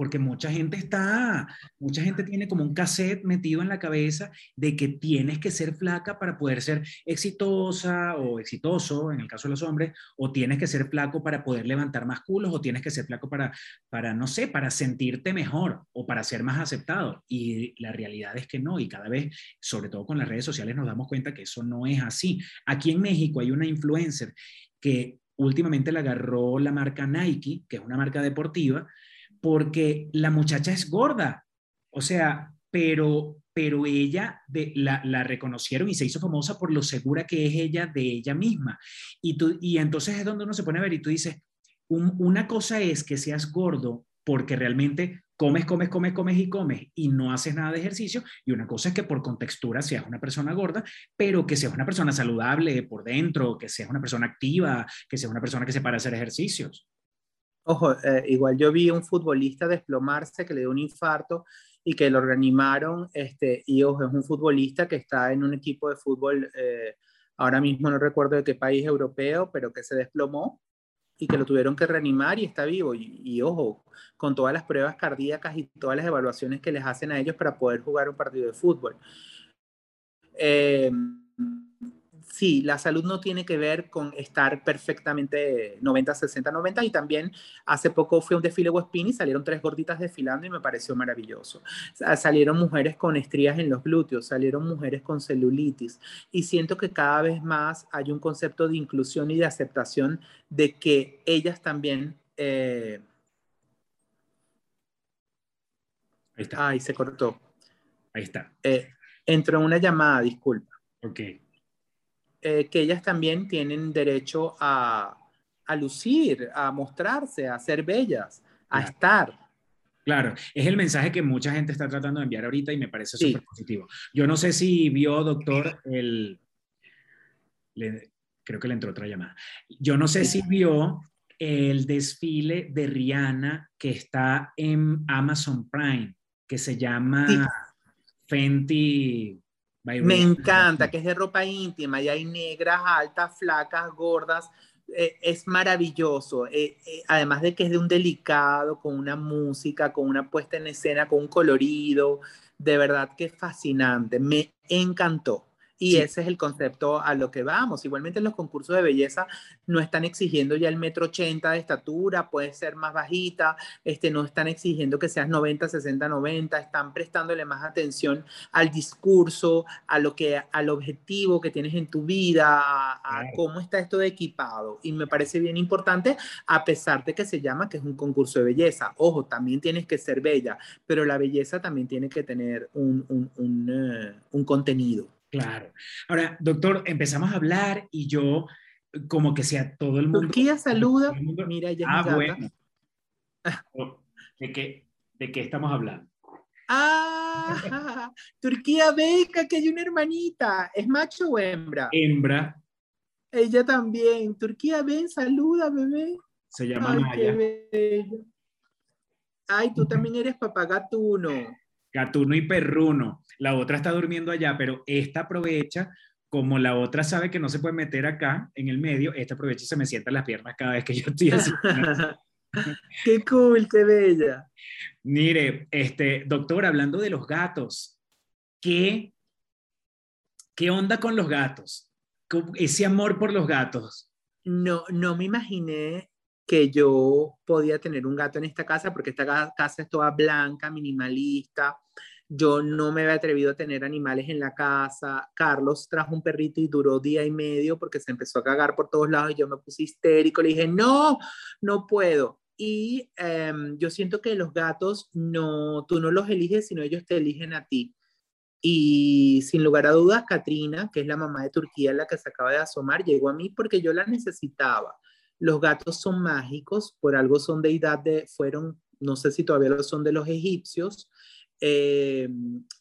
porque mucha gente está, mucha gente tiene como un cassette metido en la cabeza de que tienes que ser flaca para poder ser exitosa o exitoso, en el caso de los hombres, o tienes que ser flaco para poder levantar más culos, o tienes que ser flaco para, para no sé, para sentirte mejor o para ser más aceptado. Y la realidad es que no, y cada vez, sobre todo con las redes sociales, nos damos cuenta que eso no es así. Aquí en México hay una influencer que últimamente la agarró la marca Nike, que es una marca deportiva, porque la muchacha es gorda, o sea, pero, pero ella de, la, la, reconocieron y se hizo famosa por lo segura que es ella de ella misma. Y, tú, y entonces es donde uno se pone a ver y tú dices, una cosa es que seas gordo porque realmente comes, comes, comes, comes y comes y no haces nada de ejercicio. Y una cosa es que por contextura seas una persona gorda, pero que seas una persona saludable por dentro, que seas una persona activa, que seas una persona que se para hacer ejercicios. Ojo, eh, igual yo vi un futbolista desplomarse que le dio un infarto y que lo reanimaron, este, y ojo, es un futbolista que está en un equipo de fútbol, eh, ahora mismo no recuerdo de qué país europeo, pero que se desplomó y que lo tuvieron que reanimar y está vivo. Y, ojo, con todas las pruebas cardíacas y todas las evaluaciones que les hacen a ellos para poder jugar un partido de fútbol. Eh, sí, la salud no tiene que ver con estar perfectamente 90, 60, 90 y también hace poco fue un desfile Westpin y salieron tres gorditas desfilando y me pareció maravilloso. Salieron mujeres con estrías en los glúteos, salieron mujeres con celulitis y siento que cada vez más hay un concepto de inclusión y de aceptación de que ellas también... Eh... Ahí está. Ay, se cortó. Ahí está. Eh, entró una llamada, disculpa. Ok. Eh, que ellas también tienen derecho a, a, lucir, a mostrarse, a ser bellas, a estar. Claro, es el mensaje que mucha gente está tratando de enviar ahorita y me parece súper positivo. Yo no sé si vio, doctor, el... creo que le entró otra llamada. Yo no sé si vio el desfile de Rihanna que está en Amazon Prime, que se llama Fenty me encanta, que es de ropa íntima y hay negras, altas, flacas, gordas. Eh, es maravilloso. Eh, eh, además de que es de un delicado, con una música, con una puesta en escena, con un colorido. De verdad que es fascinante. Me encantó. Y ese es el concepto a lo que vamos. Igualmente en los concursos de belleza no están exigiendo ya el metro ochenta de estatura, puede ser más bajita, este, no están exigiendo que seas 90, 60, 90, están prestándole más atención al discurso, a lo que, al objetivo que tienes en tu vida, a, cómo está esto de equipado. Y me parece bien importante, a pesar de que se llama que es un concurso de belleza. Ojo, también tienes que ser bella, pero la belleza también tiene que tener un, un, un, eh, un contenido. Claro. Ahora, doctor, empezamos a hablar y yo, como que sea todo el mundo. Turquía saluda. Mira, ya Ah, bueno. ¿De qué, ¿De qué estamos hablando? Ah, Turquía Beca, que hay una hermanita. ¿Es macho o hembra? Hembra. Ella también. Turquía, ven, saluda, bebé. Se llama Ay, Maya. qué bello. Ay, tú también eres papá gatuno. Y perruno. La otra está durmiendo allá, pero esta aprovecha, como la otra sabe que no se puede meter acá en el medio, esta aprovecha y se me sienta en las piernas cada vez que yo estoy así. qué cool, qué bella. Mire, este, doctor, hablando de los gatos, ¿qué, qué onda con los gatos? ¿Cómo- Ese amor por los gatos. No, no me imaginé que yo podía tener un gato en esta casa porque esta casa es toda blanca, minimalista. Yo no me había atrevido a tener animales en la casa. Carlos trajo un perrito y duró día y medio porque se empezó a cagar por todos lados y yo me puse histérico. Le dije, no, no puedo. Y em, yo siento que los gatos no, tú no los eliges, sino ellos te eligen a ti. Y sin lugar a dudas, Katrina, que es la mamá de Turquía, la que se acaba de asomar, llegó a mí porque yo la necesitaba. Los gatos son mágicos, por algo son deidad de, fueron, no sé si todavía lo son de los egipcios, eh,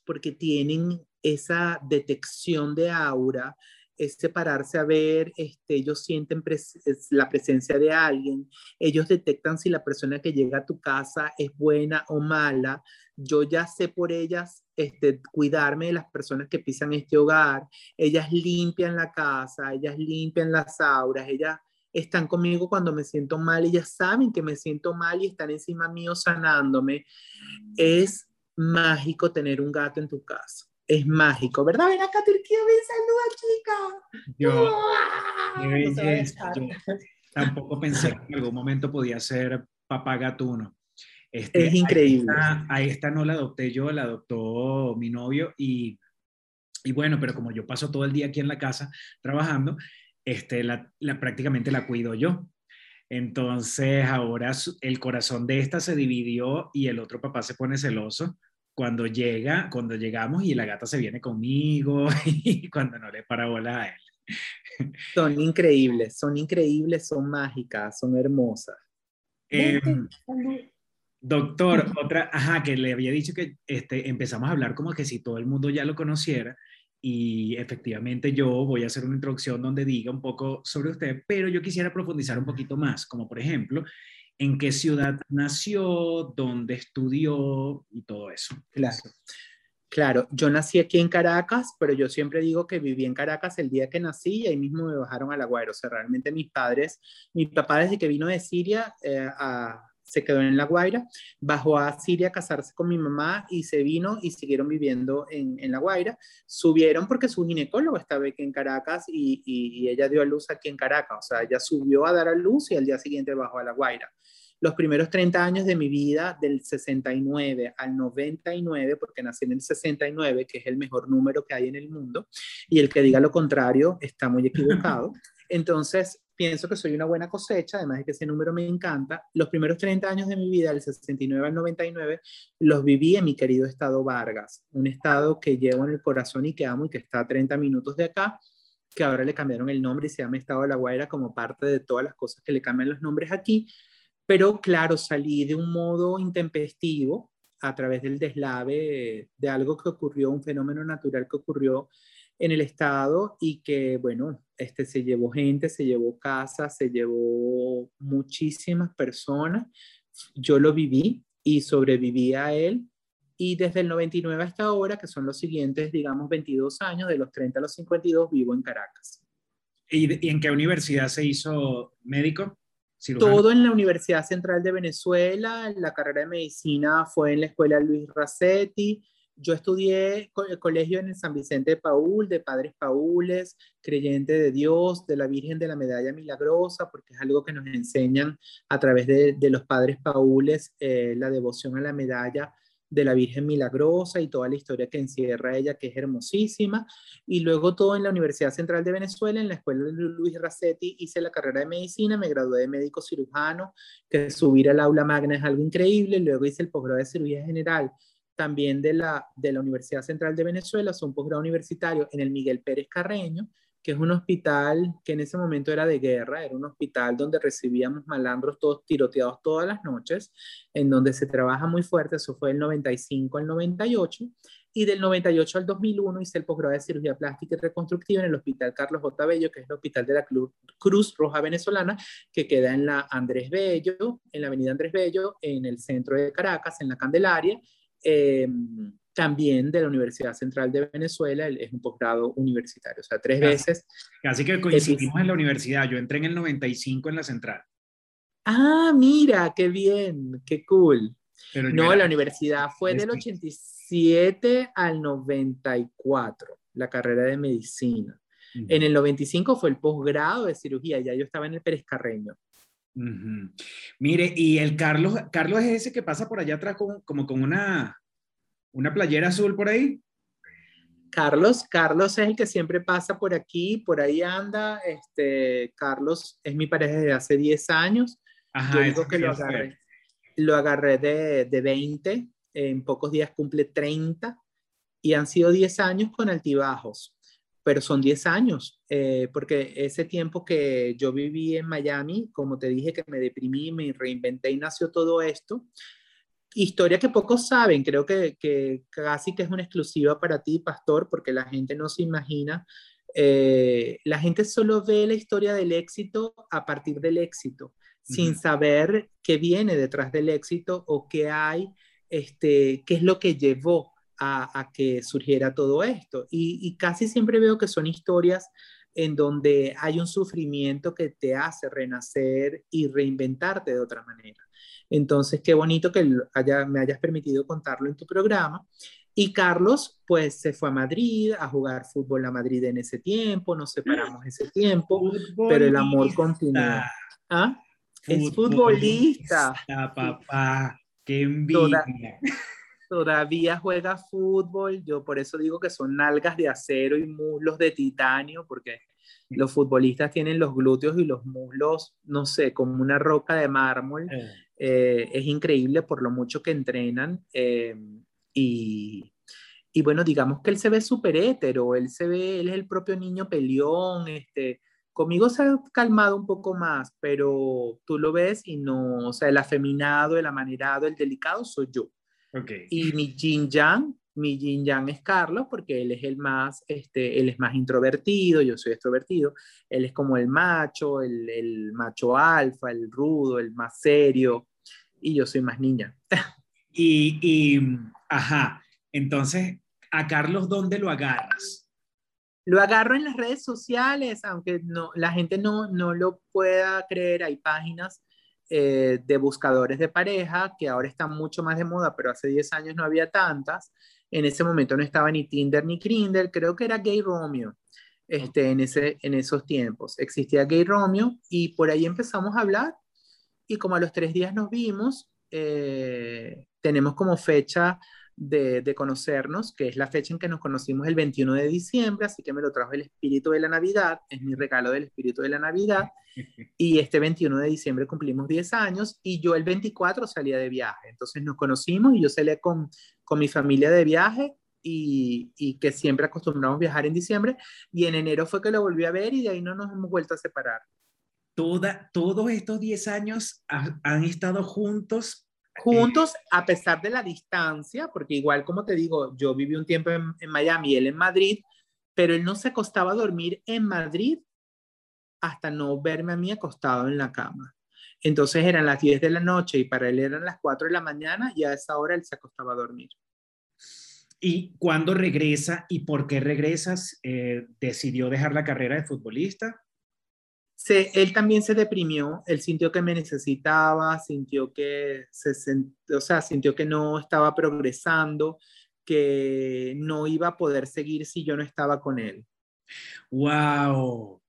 porque tienen esa detección de aura, ese pararse a ver, este, ellos sienten pres es la presencia de alguien, ellos detectan si la persona que llega a tu casa es buena o mala. Yo ya sé por ellas este, cuidarme de las personas que pisan este hogar. Ellas limpian la casa, ellas limpian las auras, ellas están conmigo cuando me siento mal, ellas saben que me siento mal y están encima mío sanándome. Es mágico tener un gato en tu casa. Es mágico, ¿verdad? Ven acá, Turquía, ven, saluda, chica. Yo, No. Yo tampoco pensé que en algún momento podía ser papá gatuno. Este, Es increíble. A esta, a esta no la adopté yo, la adoptó mi novio y, y bueno, pero como yo paso todo el día aquí en la casa trabajando, este, la, la- prácticamente la cuido yo. Entonces ahora su- el corazón de esta se dividió y el otro papá se pone celoso cuando llega, cuando llegamos y la gata se viene conmigo y cuando no le para bola a él. Son increíbles, son increíbles, son mágicas, son hermosas. Salud. Doctor, otra, ajá, que le había dicho que este, empezamos a hablar como que si todo el mundo ya lo conociera y efectivamente yo voy a hacer una introducción donde diga un poco sobre usted, pero yo quisiera profundizar un poquito más, como por ejemplo, en qué ciudad nació, dónde estudió y todo eso. Claro. Claro, yo nací aquí en Caracas, pero yo siempre digo que viví en Caracas el día que nací y ahí mismo me bajaron a La Guaira. O sea, realmente mis padres, mi papá desde que vino de Siria eh, a- se quedó en La Guaira, bajó a Siria a casarse con mi mamá y se vino y siguieron viviendo en, en La Guaira. Subieron porque su ginecólogo estaba aquí en Caracas y, y- y ella dio a luz aquí en Caracas. O sea, ella subió a dar a luz y al día siguiente bajó a La Guaira los primeros 30 años de mi vida, del 69 al 99, porque nací en el 69, que es el mejor número que hay en el mundo, y el que diga lo contrario está muy equivocado. Entonces, pienso que soy una buena cosecha, además de que ese número me encanta. Los primeros 30 años de mi vida, del 69 al 99, los viví en mi querido estado Vargas, un estado que llevo en el corazón y que amo y que está a 30 minutos de acá que ahora le cambiaron el nombre y se llama Estado de la Guaira como parte de todas las cosas que le cambian los nombres aquí, pero claro, salí de un modo intempestivo a través del deslave de algo que ocurrió, un fenómeno natural que ocurrió en el estado y que, bueno, este, se llevó gente, se llevó casas, se llevó muchísimas personas. Yo lo viví y sobreviví a él. Y desde el 99 hasta ahora, que son los siguientes, digamos, 22 años, de los 30 a los 52, vivo en Caracas. ¿Y, y en qué universidad se hizo médico? cirujano? Todo en la Universidad Central de Venezuela, la carrera de medicina fue en la escuela Luis Racetti. Yo estudié el colegio en el San Vicente de Paul, de Padres Paules, creyente de Dios, de la Virgen de la Medalla Milagrosa, porque es algo que nos enseñan a través de, de los Padres Paules, eh, la devoción a la medalla de la Virgen Milagrosa y toda la historia que encierra ella, que es hermosísima. Y luego todo en la Universidad Central de Venezuela, en la Escuela de Luis Racetti, hice la carrera de medicina, me gradué de médico cirujano, que subir al aula magna es algo increíble. Luego hice el posgrado de cirugía general también de la, de la Universidad Central de Venezuela, son posgrado universitario en el Miguel Pérez Carreño, que es un hospital que en ese momento era de guerra, era un hospital donde recibíamos malandros todos tiroteados todas las noches, en donde se trabaja muy fuerte, eso fue del 95 al 98, y del 98 al 2001 hice el posgrado de cirugía plástica y reconstructiva en el Hospital Carlos J. Bello, que es el hospital de la Cruz Roja Venezolana, que queda en la Andrés Bello, en la avenida Andrés Bello, en el centro de Caracas, en la Candelaria. Eh, también de la Universidad Central de Venezuela, es un posgrado universitario, o sea, tres veces. Casi que coincidimos en la universidad, yo entré en el 95 en la Central. Ah, mira, qué bien, qué cool. no, la universidad fue del 87 al 94, la carrera de medicina. En el 95 fue el posgrado de cirugía, ya yo estaba en el Pérez Carreño. Mire, y el Carlos, Carlos es ese que pasa por allá atrás como con una, una playera azul por ahí. Carlos, Carlos es el que siempre pasa por aquí, por ahí anda. Este, Carlos es mi pareja desde hace 10 años. Ajá, Yo digo que lo agarré, lo agarré de, de 20, en pocos días cumple 30 y han sido 10 años con altibajos, pero son 10 años, eh, porque ese tiempo que yo viví en Miami, como te dije que me deprimí, me reinventé y nació todo esto, historia que pocos saben, creo que, que, casi que es una exclusiva para ti, Pastor, porque la gente no se imagina, eh, la gente solo ve la historia del éxito a partir del éxito, sin saber qué viene detrás del éxito o qué hay, este, qué es lo que llevó a, a que surgiera todo esto. Y, y casi siempre veo que son historias en donde hay un sufrimiento que te hace renacer y reinventarte de otra manera. Entonces, qué bonito que me hayas permitido contarlo en tu programa. Y Carlos, pues se fue a Madrid a jugar fútbol a Madrid en ese tiempo, nos separamos ese tiempo, pero el amor continúa. ¿Ah? Es futbolista. papá, qué envidia. todavía juega fútbol, yo por eso digo que son nalgas de acero y muslos de titanio, porque los futbolistas tienen los glúteos y los muslos, no sé, como una roca de mármol. Eh. Eh, es increíble por lo mucho que entrenan. Eh, y, y, bueno, digamos que él se ve súper hétero, él se ve, él es el propio niño peleón, este, conmigo se ha calmado un poco más, pero tú lo ves y no, o sea, el afeminado, el amanerado, el delicado soy yo. Okay. Y mi Jin Yang mi yin yang es Carlos porque él es el más, este, él es más introvertido, yo soy extrovertido, él es como el macho, el, el macho alfa, el rudo, el más serio, y yo soy más niña. y, y, ajá, entonces, ¿a Carlos dónde lo agarras? Lo agarro en las redes sociales, aunque no, la gente no, no lo pueda creer, hay páginas eh, de buscadores de pareja que ahora están mucho más de moda, pero hace 10 años no había tantas, en ese momento no estaba ni Tinder ni Grindr, creo que era Gay Romeo. Este, en, ese, en esos tiempos. Existía Gay Romeo y por ahí empezamos a hablar y como a los tres días nos vimos, eh, tenemos como fecha de, conocernos, que es la fecha en que nos conocimos el 21 de diciembre, así que me lo trajo el espíritu de la Navidad, es mi regalo del espíritu de la Navidad, y este 21 de diciembre cumplimos 10 años y yo el 24 salía de viaje, entonces nos conocimos y yo salí con, con mi familia de viaje y, y, que siempre acostumbramos viajar en diciembre, y en enero fue que lo volví a ver y de ahí no nos hemos vuelto a separar. Toda, todos estos 10 años han estado juntos juntos a pesar de la distancia, porque igual como te digo, yo viví un tiempo en, Miami, él en Madrid, pero él no se acostaba a dormir en Madrid hasta no verme a mí acostado en la cama. Entonces eran las 10 de la noche y para él eran las 4 de la mañana y a esa hora él se acostaba a dormir. ¿Y cuándo regresa y por qué regresas? Eh, ¿Decidió dejar la carrera de futbolista? Él también se deprimió, él sintió que me necesitaba, sintió que, se, o sea, sintió que no estaba progresando, que no iba a poder seguir si yo no estaba con él. ¡Wow!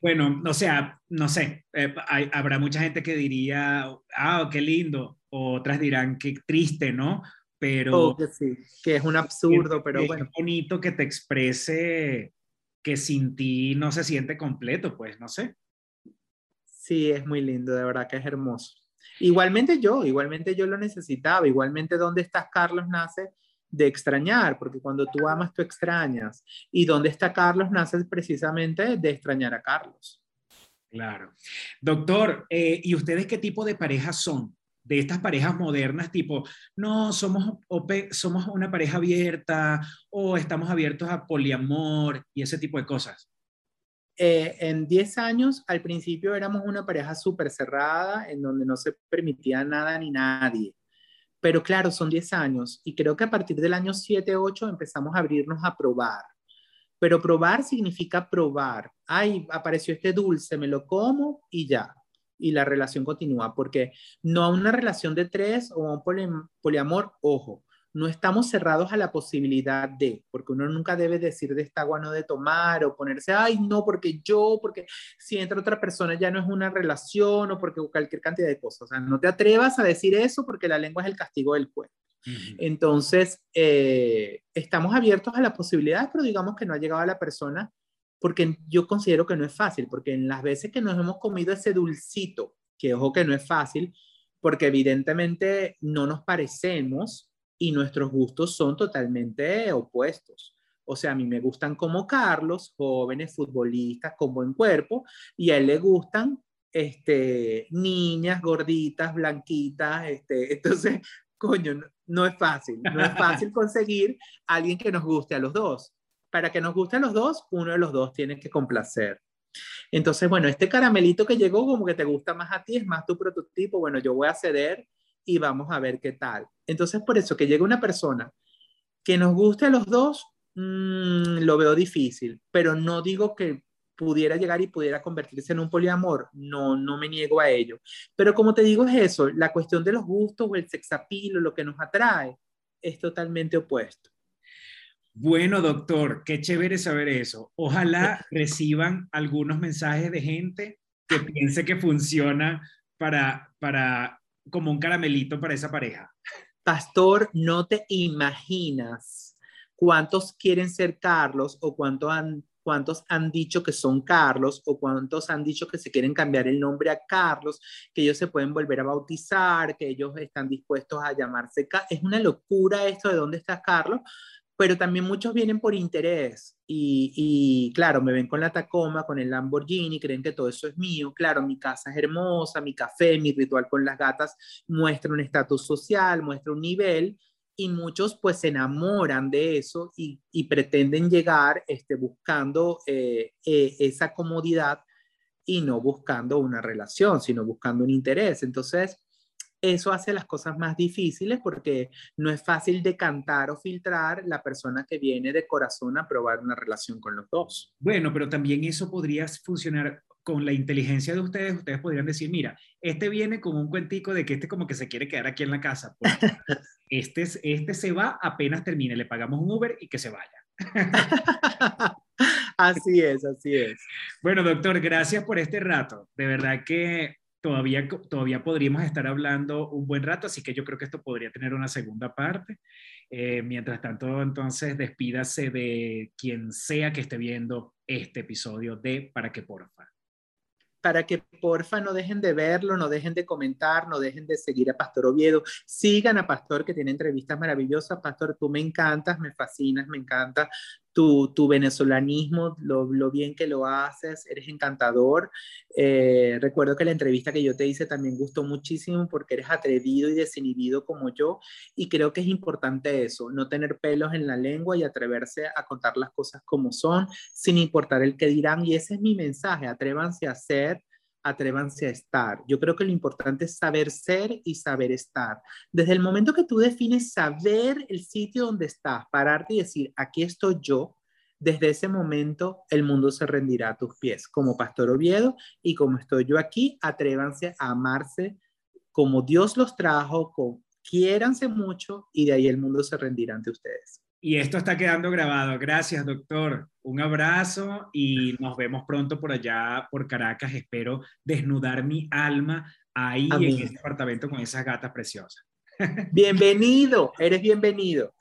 Bueno, o sea, no sé, eh, habrá mucha gente que diría, ah, qué lindo, otras dirán, qué triste, ¿no? Pero... Oh, que sí, que es un absurdo, pero bueno. Es bonito que te exprese que sin ti no se siente completo, pues, no sé. Sí, es muy lindo, de verdad que es hermoso. Igualmente yo, igualmente yo lo necesitaba, igualmente ¿Dónde estás, Carlos? nace de extrañar, porque cuando tú amas, tú extrañas. Y dónde está Carlos nace precisamente de extrañar a Carlos. Claro. Doctor, eh, ¿y ustedes qué tipo de parejas son? De estas parejas modernas, tipo, no, somos, somos una pareja abierta o estamos abiertos a poliamor y ese tipo de cosas. Eh, en 10 años, al principio éramos una pareja súper cerrada, en donde no se permitía nada ni nadie. Pero claro, son 10 años y creo que a partir del año 7, 8 empezamos a abrirnos a probar. Pero probar significa probar. Ay, apareció este dulce, me lo como y ya. Y la relación continúa, porque no a una relación de tres o a un poliamor, ojo, no estamos cerrados a la posibilidad de, porque uno nunca debe decir de esta agua no de tomar o ponerse, ay, no, porque yo, porque si entra otra persona ya no es una relación o porque cualquier cantidad de cosas. O sea, no te atrevas a decir eso porque la lengua es el castigo del cuerpo. Entonces, eh, estamos abiertos a la posibilidad, pero digamos que no ha llegado a la persona porque yo considero que no es fácil, porque en las veces que nos hemos comido ese dulcito, que ojo que no es fácil, porque evidentemente no nos parecemos y nuestros gustos son totalmente opuestos. O sea, a mí me gustan como Carlos, jóvenes futbolistas con buen cuerpo, y a él le gustan este, niñas gorditas, blanquitas. Este, entonces, coño, no, es fácil. No es fácil conseguir a alguien que nos guste a los dos. Para que nos guste a los dos, uno de los dos tiene que complacer. Entonces, bueno, este caramelito que llegó como que te gusta más a ti, es más tu prototipo, bueno, yo voy a ceder y vamos a ver qué tal. Entonces, por eso que llegue una persona que nos guste a los dos, mm, lo veo difícil, pero no digo que pudiera llegar y pudiera convertirse en un poliamor, no, no me niego a ello. Pero como te digo es eso, la cuestión de los gustos o el sexapilo, lo que nos atrae, es totalmente opuesto. Bueno, doctor, qué chévere saber eso. Ojalá reciban algunos mensajes de gente que piense que funciona para, para como un caramelito para esa pareja. Pastor, no te imaginas cuántos quieren ser Carlos o cuántos han, cuántos han dicho que son Carlos o cuántos han dicho que se quieren cambiar el nombre a Carlos, que ellos se pueden volver a bautizar, que ellos están dispuestos a llamarse. Es una locura esto de dónde está Carlos, pero también muchos vienen por interés y, claro, me ven con la Tacoma, con el Lamborghini, creen que todo eso es mío. Claro, mi casa es hermosa, mi café, mi ritual con las gatas muestra un estatus social, muestra un nivel y muchos pues se enamoran de eso y, pretenden llegar este, buscando eh, eh, esa comodidad y no buscando una relación, sino buscando un interés. Entonces, eso hace las cosas más difíciles porque no es fácil decantar o filtrar la persona que viene de corazón a probar una relación con los dos. Bueno, pero también eso podría funcionar con la inteligencia de ustedes. Ustedes podrían decir, mira, este viene con un cuentico de que este como que se quiere quedar aquí en la casa. Pues, este, este se va apenas termine, le pagamos un Uber y que se vaya. así es, así es. Bueno, doctor, gracias por este rato. De verdad que todavía, todavía podríamos estar hablando un buen rato, así que yo creo que esto podría tener una segunda parte. Eh, mientras tanto, entonces, despídase de quien sea que esté viendo este episodio de Para que porfa. Para que porfa no dejen de verlo, no dejen de comentar, no dejen de seguir a Pastor Oviedo. Sigan a Pastor que tiene entrevistas maravillosas. Pastor, tú me encantas, me fascinas, me encanta tu, venezolanismo, lo, bien que lo haces, eres encantador. Eh, recuerdo que la entrevista que yo te hice también gustó muchísimo porque eres atrevido y desinhibido como yo y creo que es importante eso, no tener pelos en la lengua y atreverse a contar las cosas como son sin importar el que dirán y ese es mi mensaje, atrévanse a ser atrévanse a estar. Yo creo que lo importante es saber ser y saber estar. Desde el momento que tú defines saber el sitio donde estás, pararte y decir, aquí estoy yo, desde ese momento el mundo se rendirá a tus pies. Como Pastor Oviedo y como estoy yo aquí, atrévanse a amarse como Dios los trajo, con, quiéranse mucho y de ahí el mundo se rendirá ante ustedes. Y esto está quedando grabado. Gracias, doctor. Un abrazo y nos vemos pronto por allá, por Caracas. Espero desnudar mi alma ahí en este apartamento con esas gatas preciosas. Bienvenido, eres bienvenido.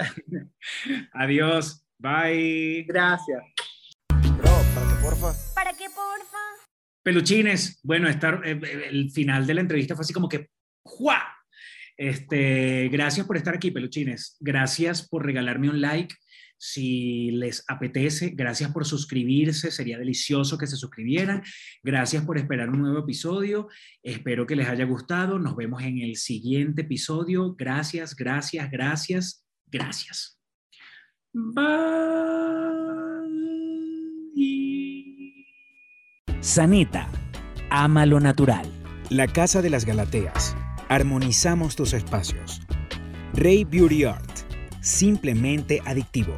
Adiós, bye. Gracias. Bro, ¿para qué porfa? ¿Para qué porfa? Peluchines, bueno, estar, eh, eh, el final de la entrevista fue así como que ¡juá! Este, gracias por estar aquí, peluchines. Gracias por regalarme un like. Si les apetece, gracias por suscribirse. Sería delicioso que se suscribieran. Gracias por esperar un nuevo episodio. Espero que les haya gustado. Nos vemos en el siguiente episodio. Gracias, gracias, gracias, gracias. Bye. Sanita, ama lo natural. La Casa de las Galateas. Armonizamos tus espacios. Rey Beauty Art. Simplemente adictivo.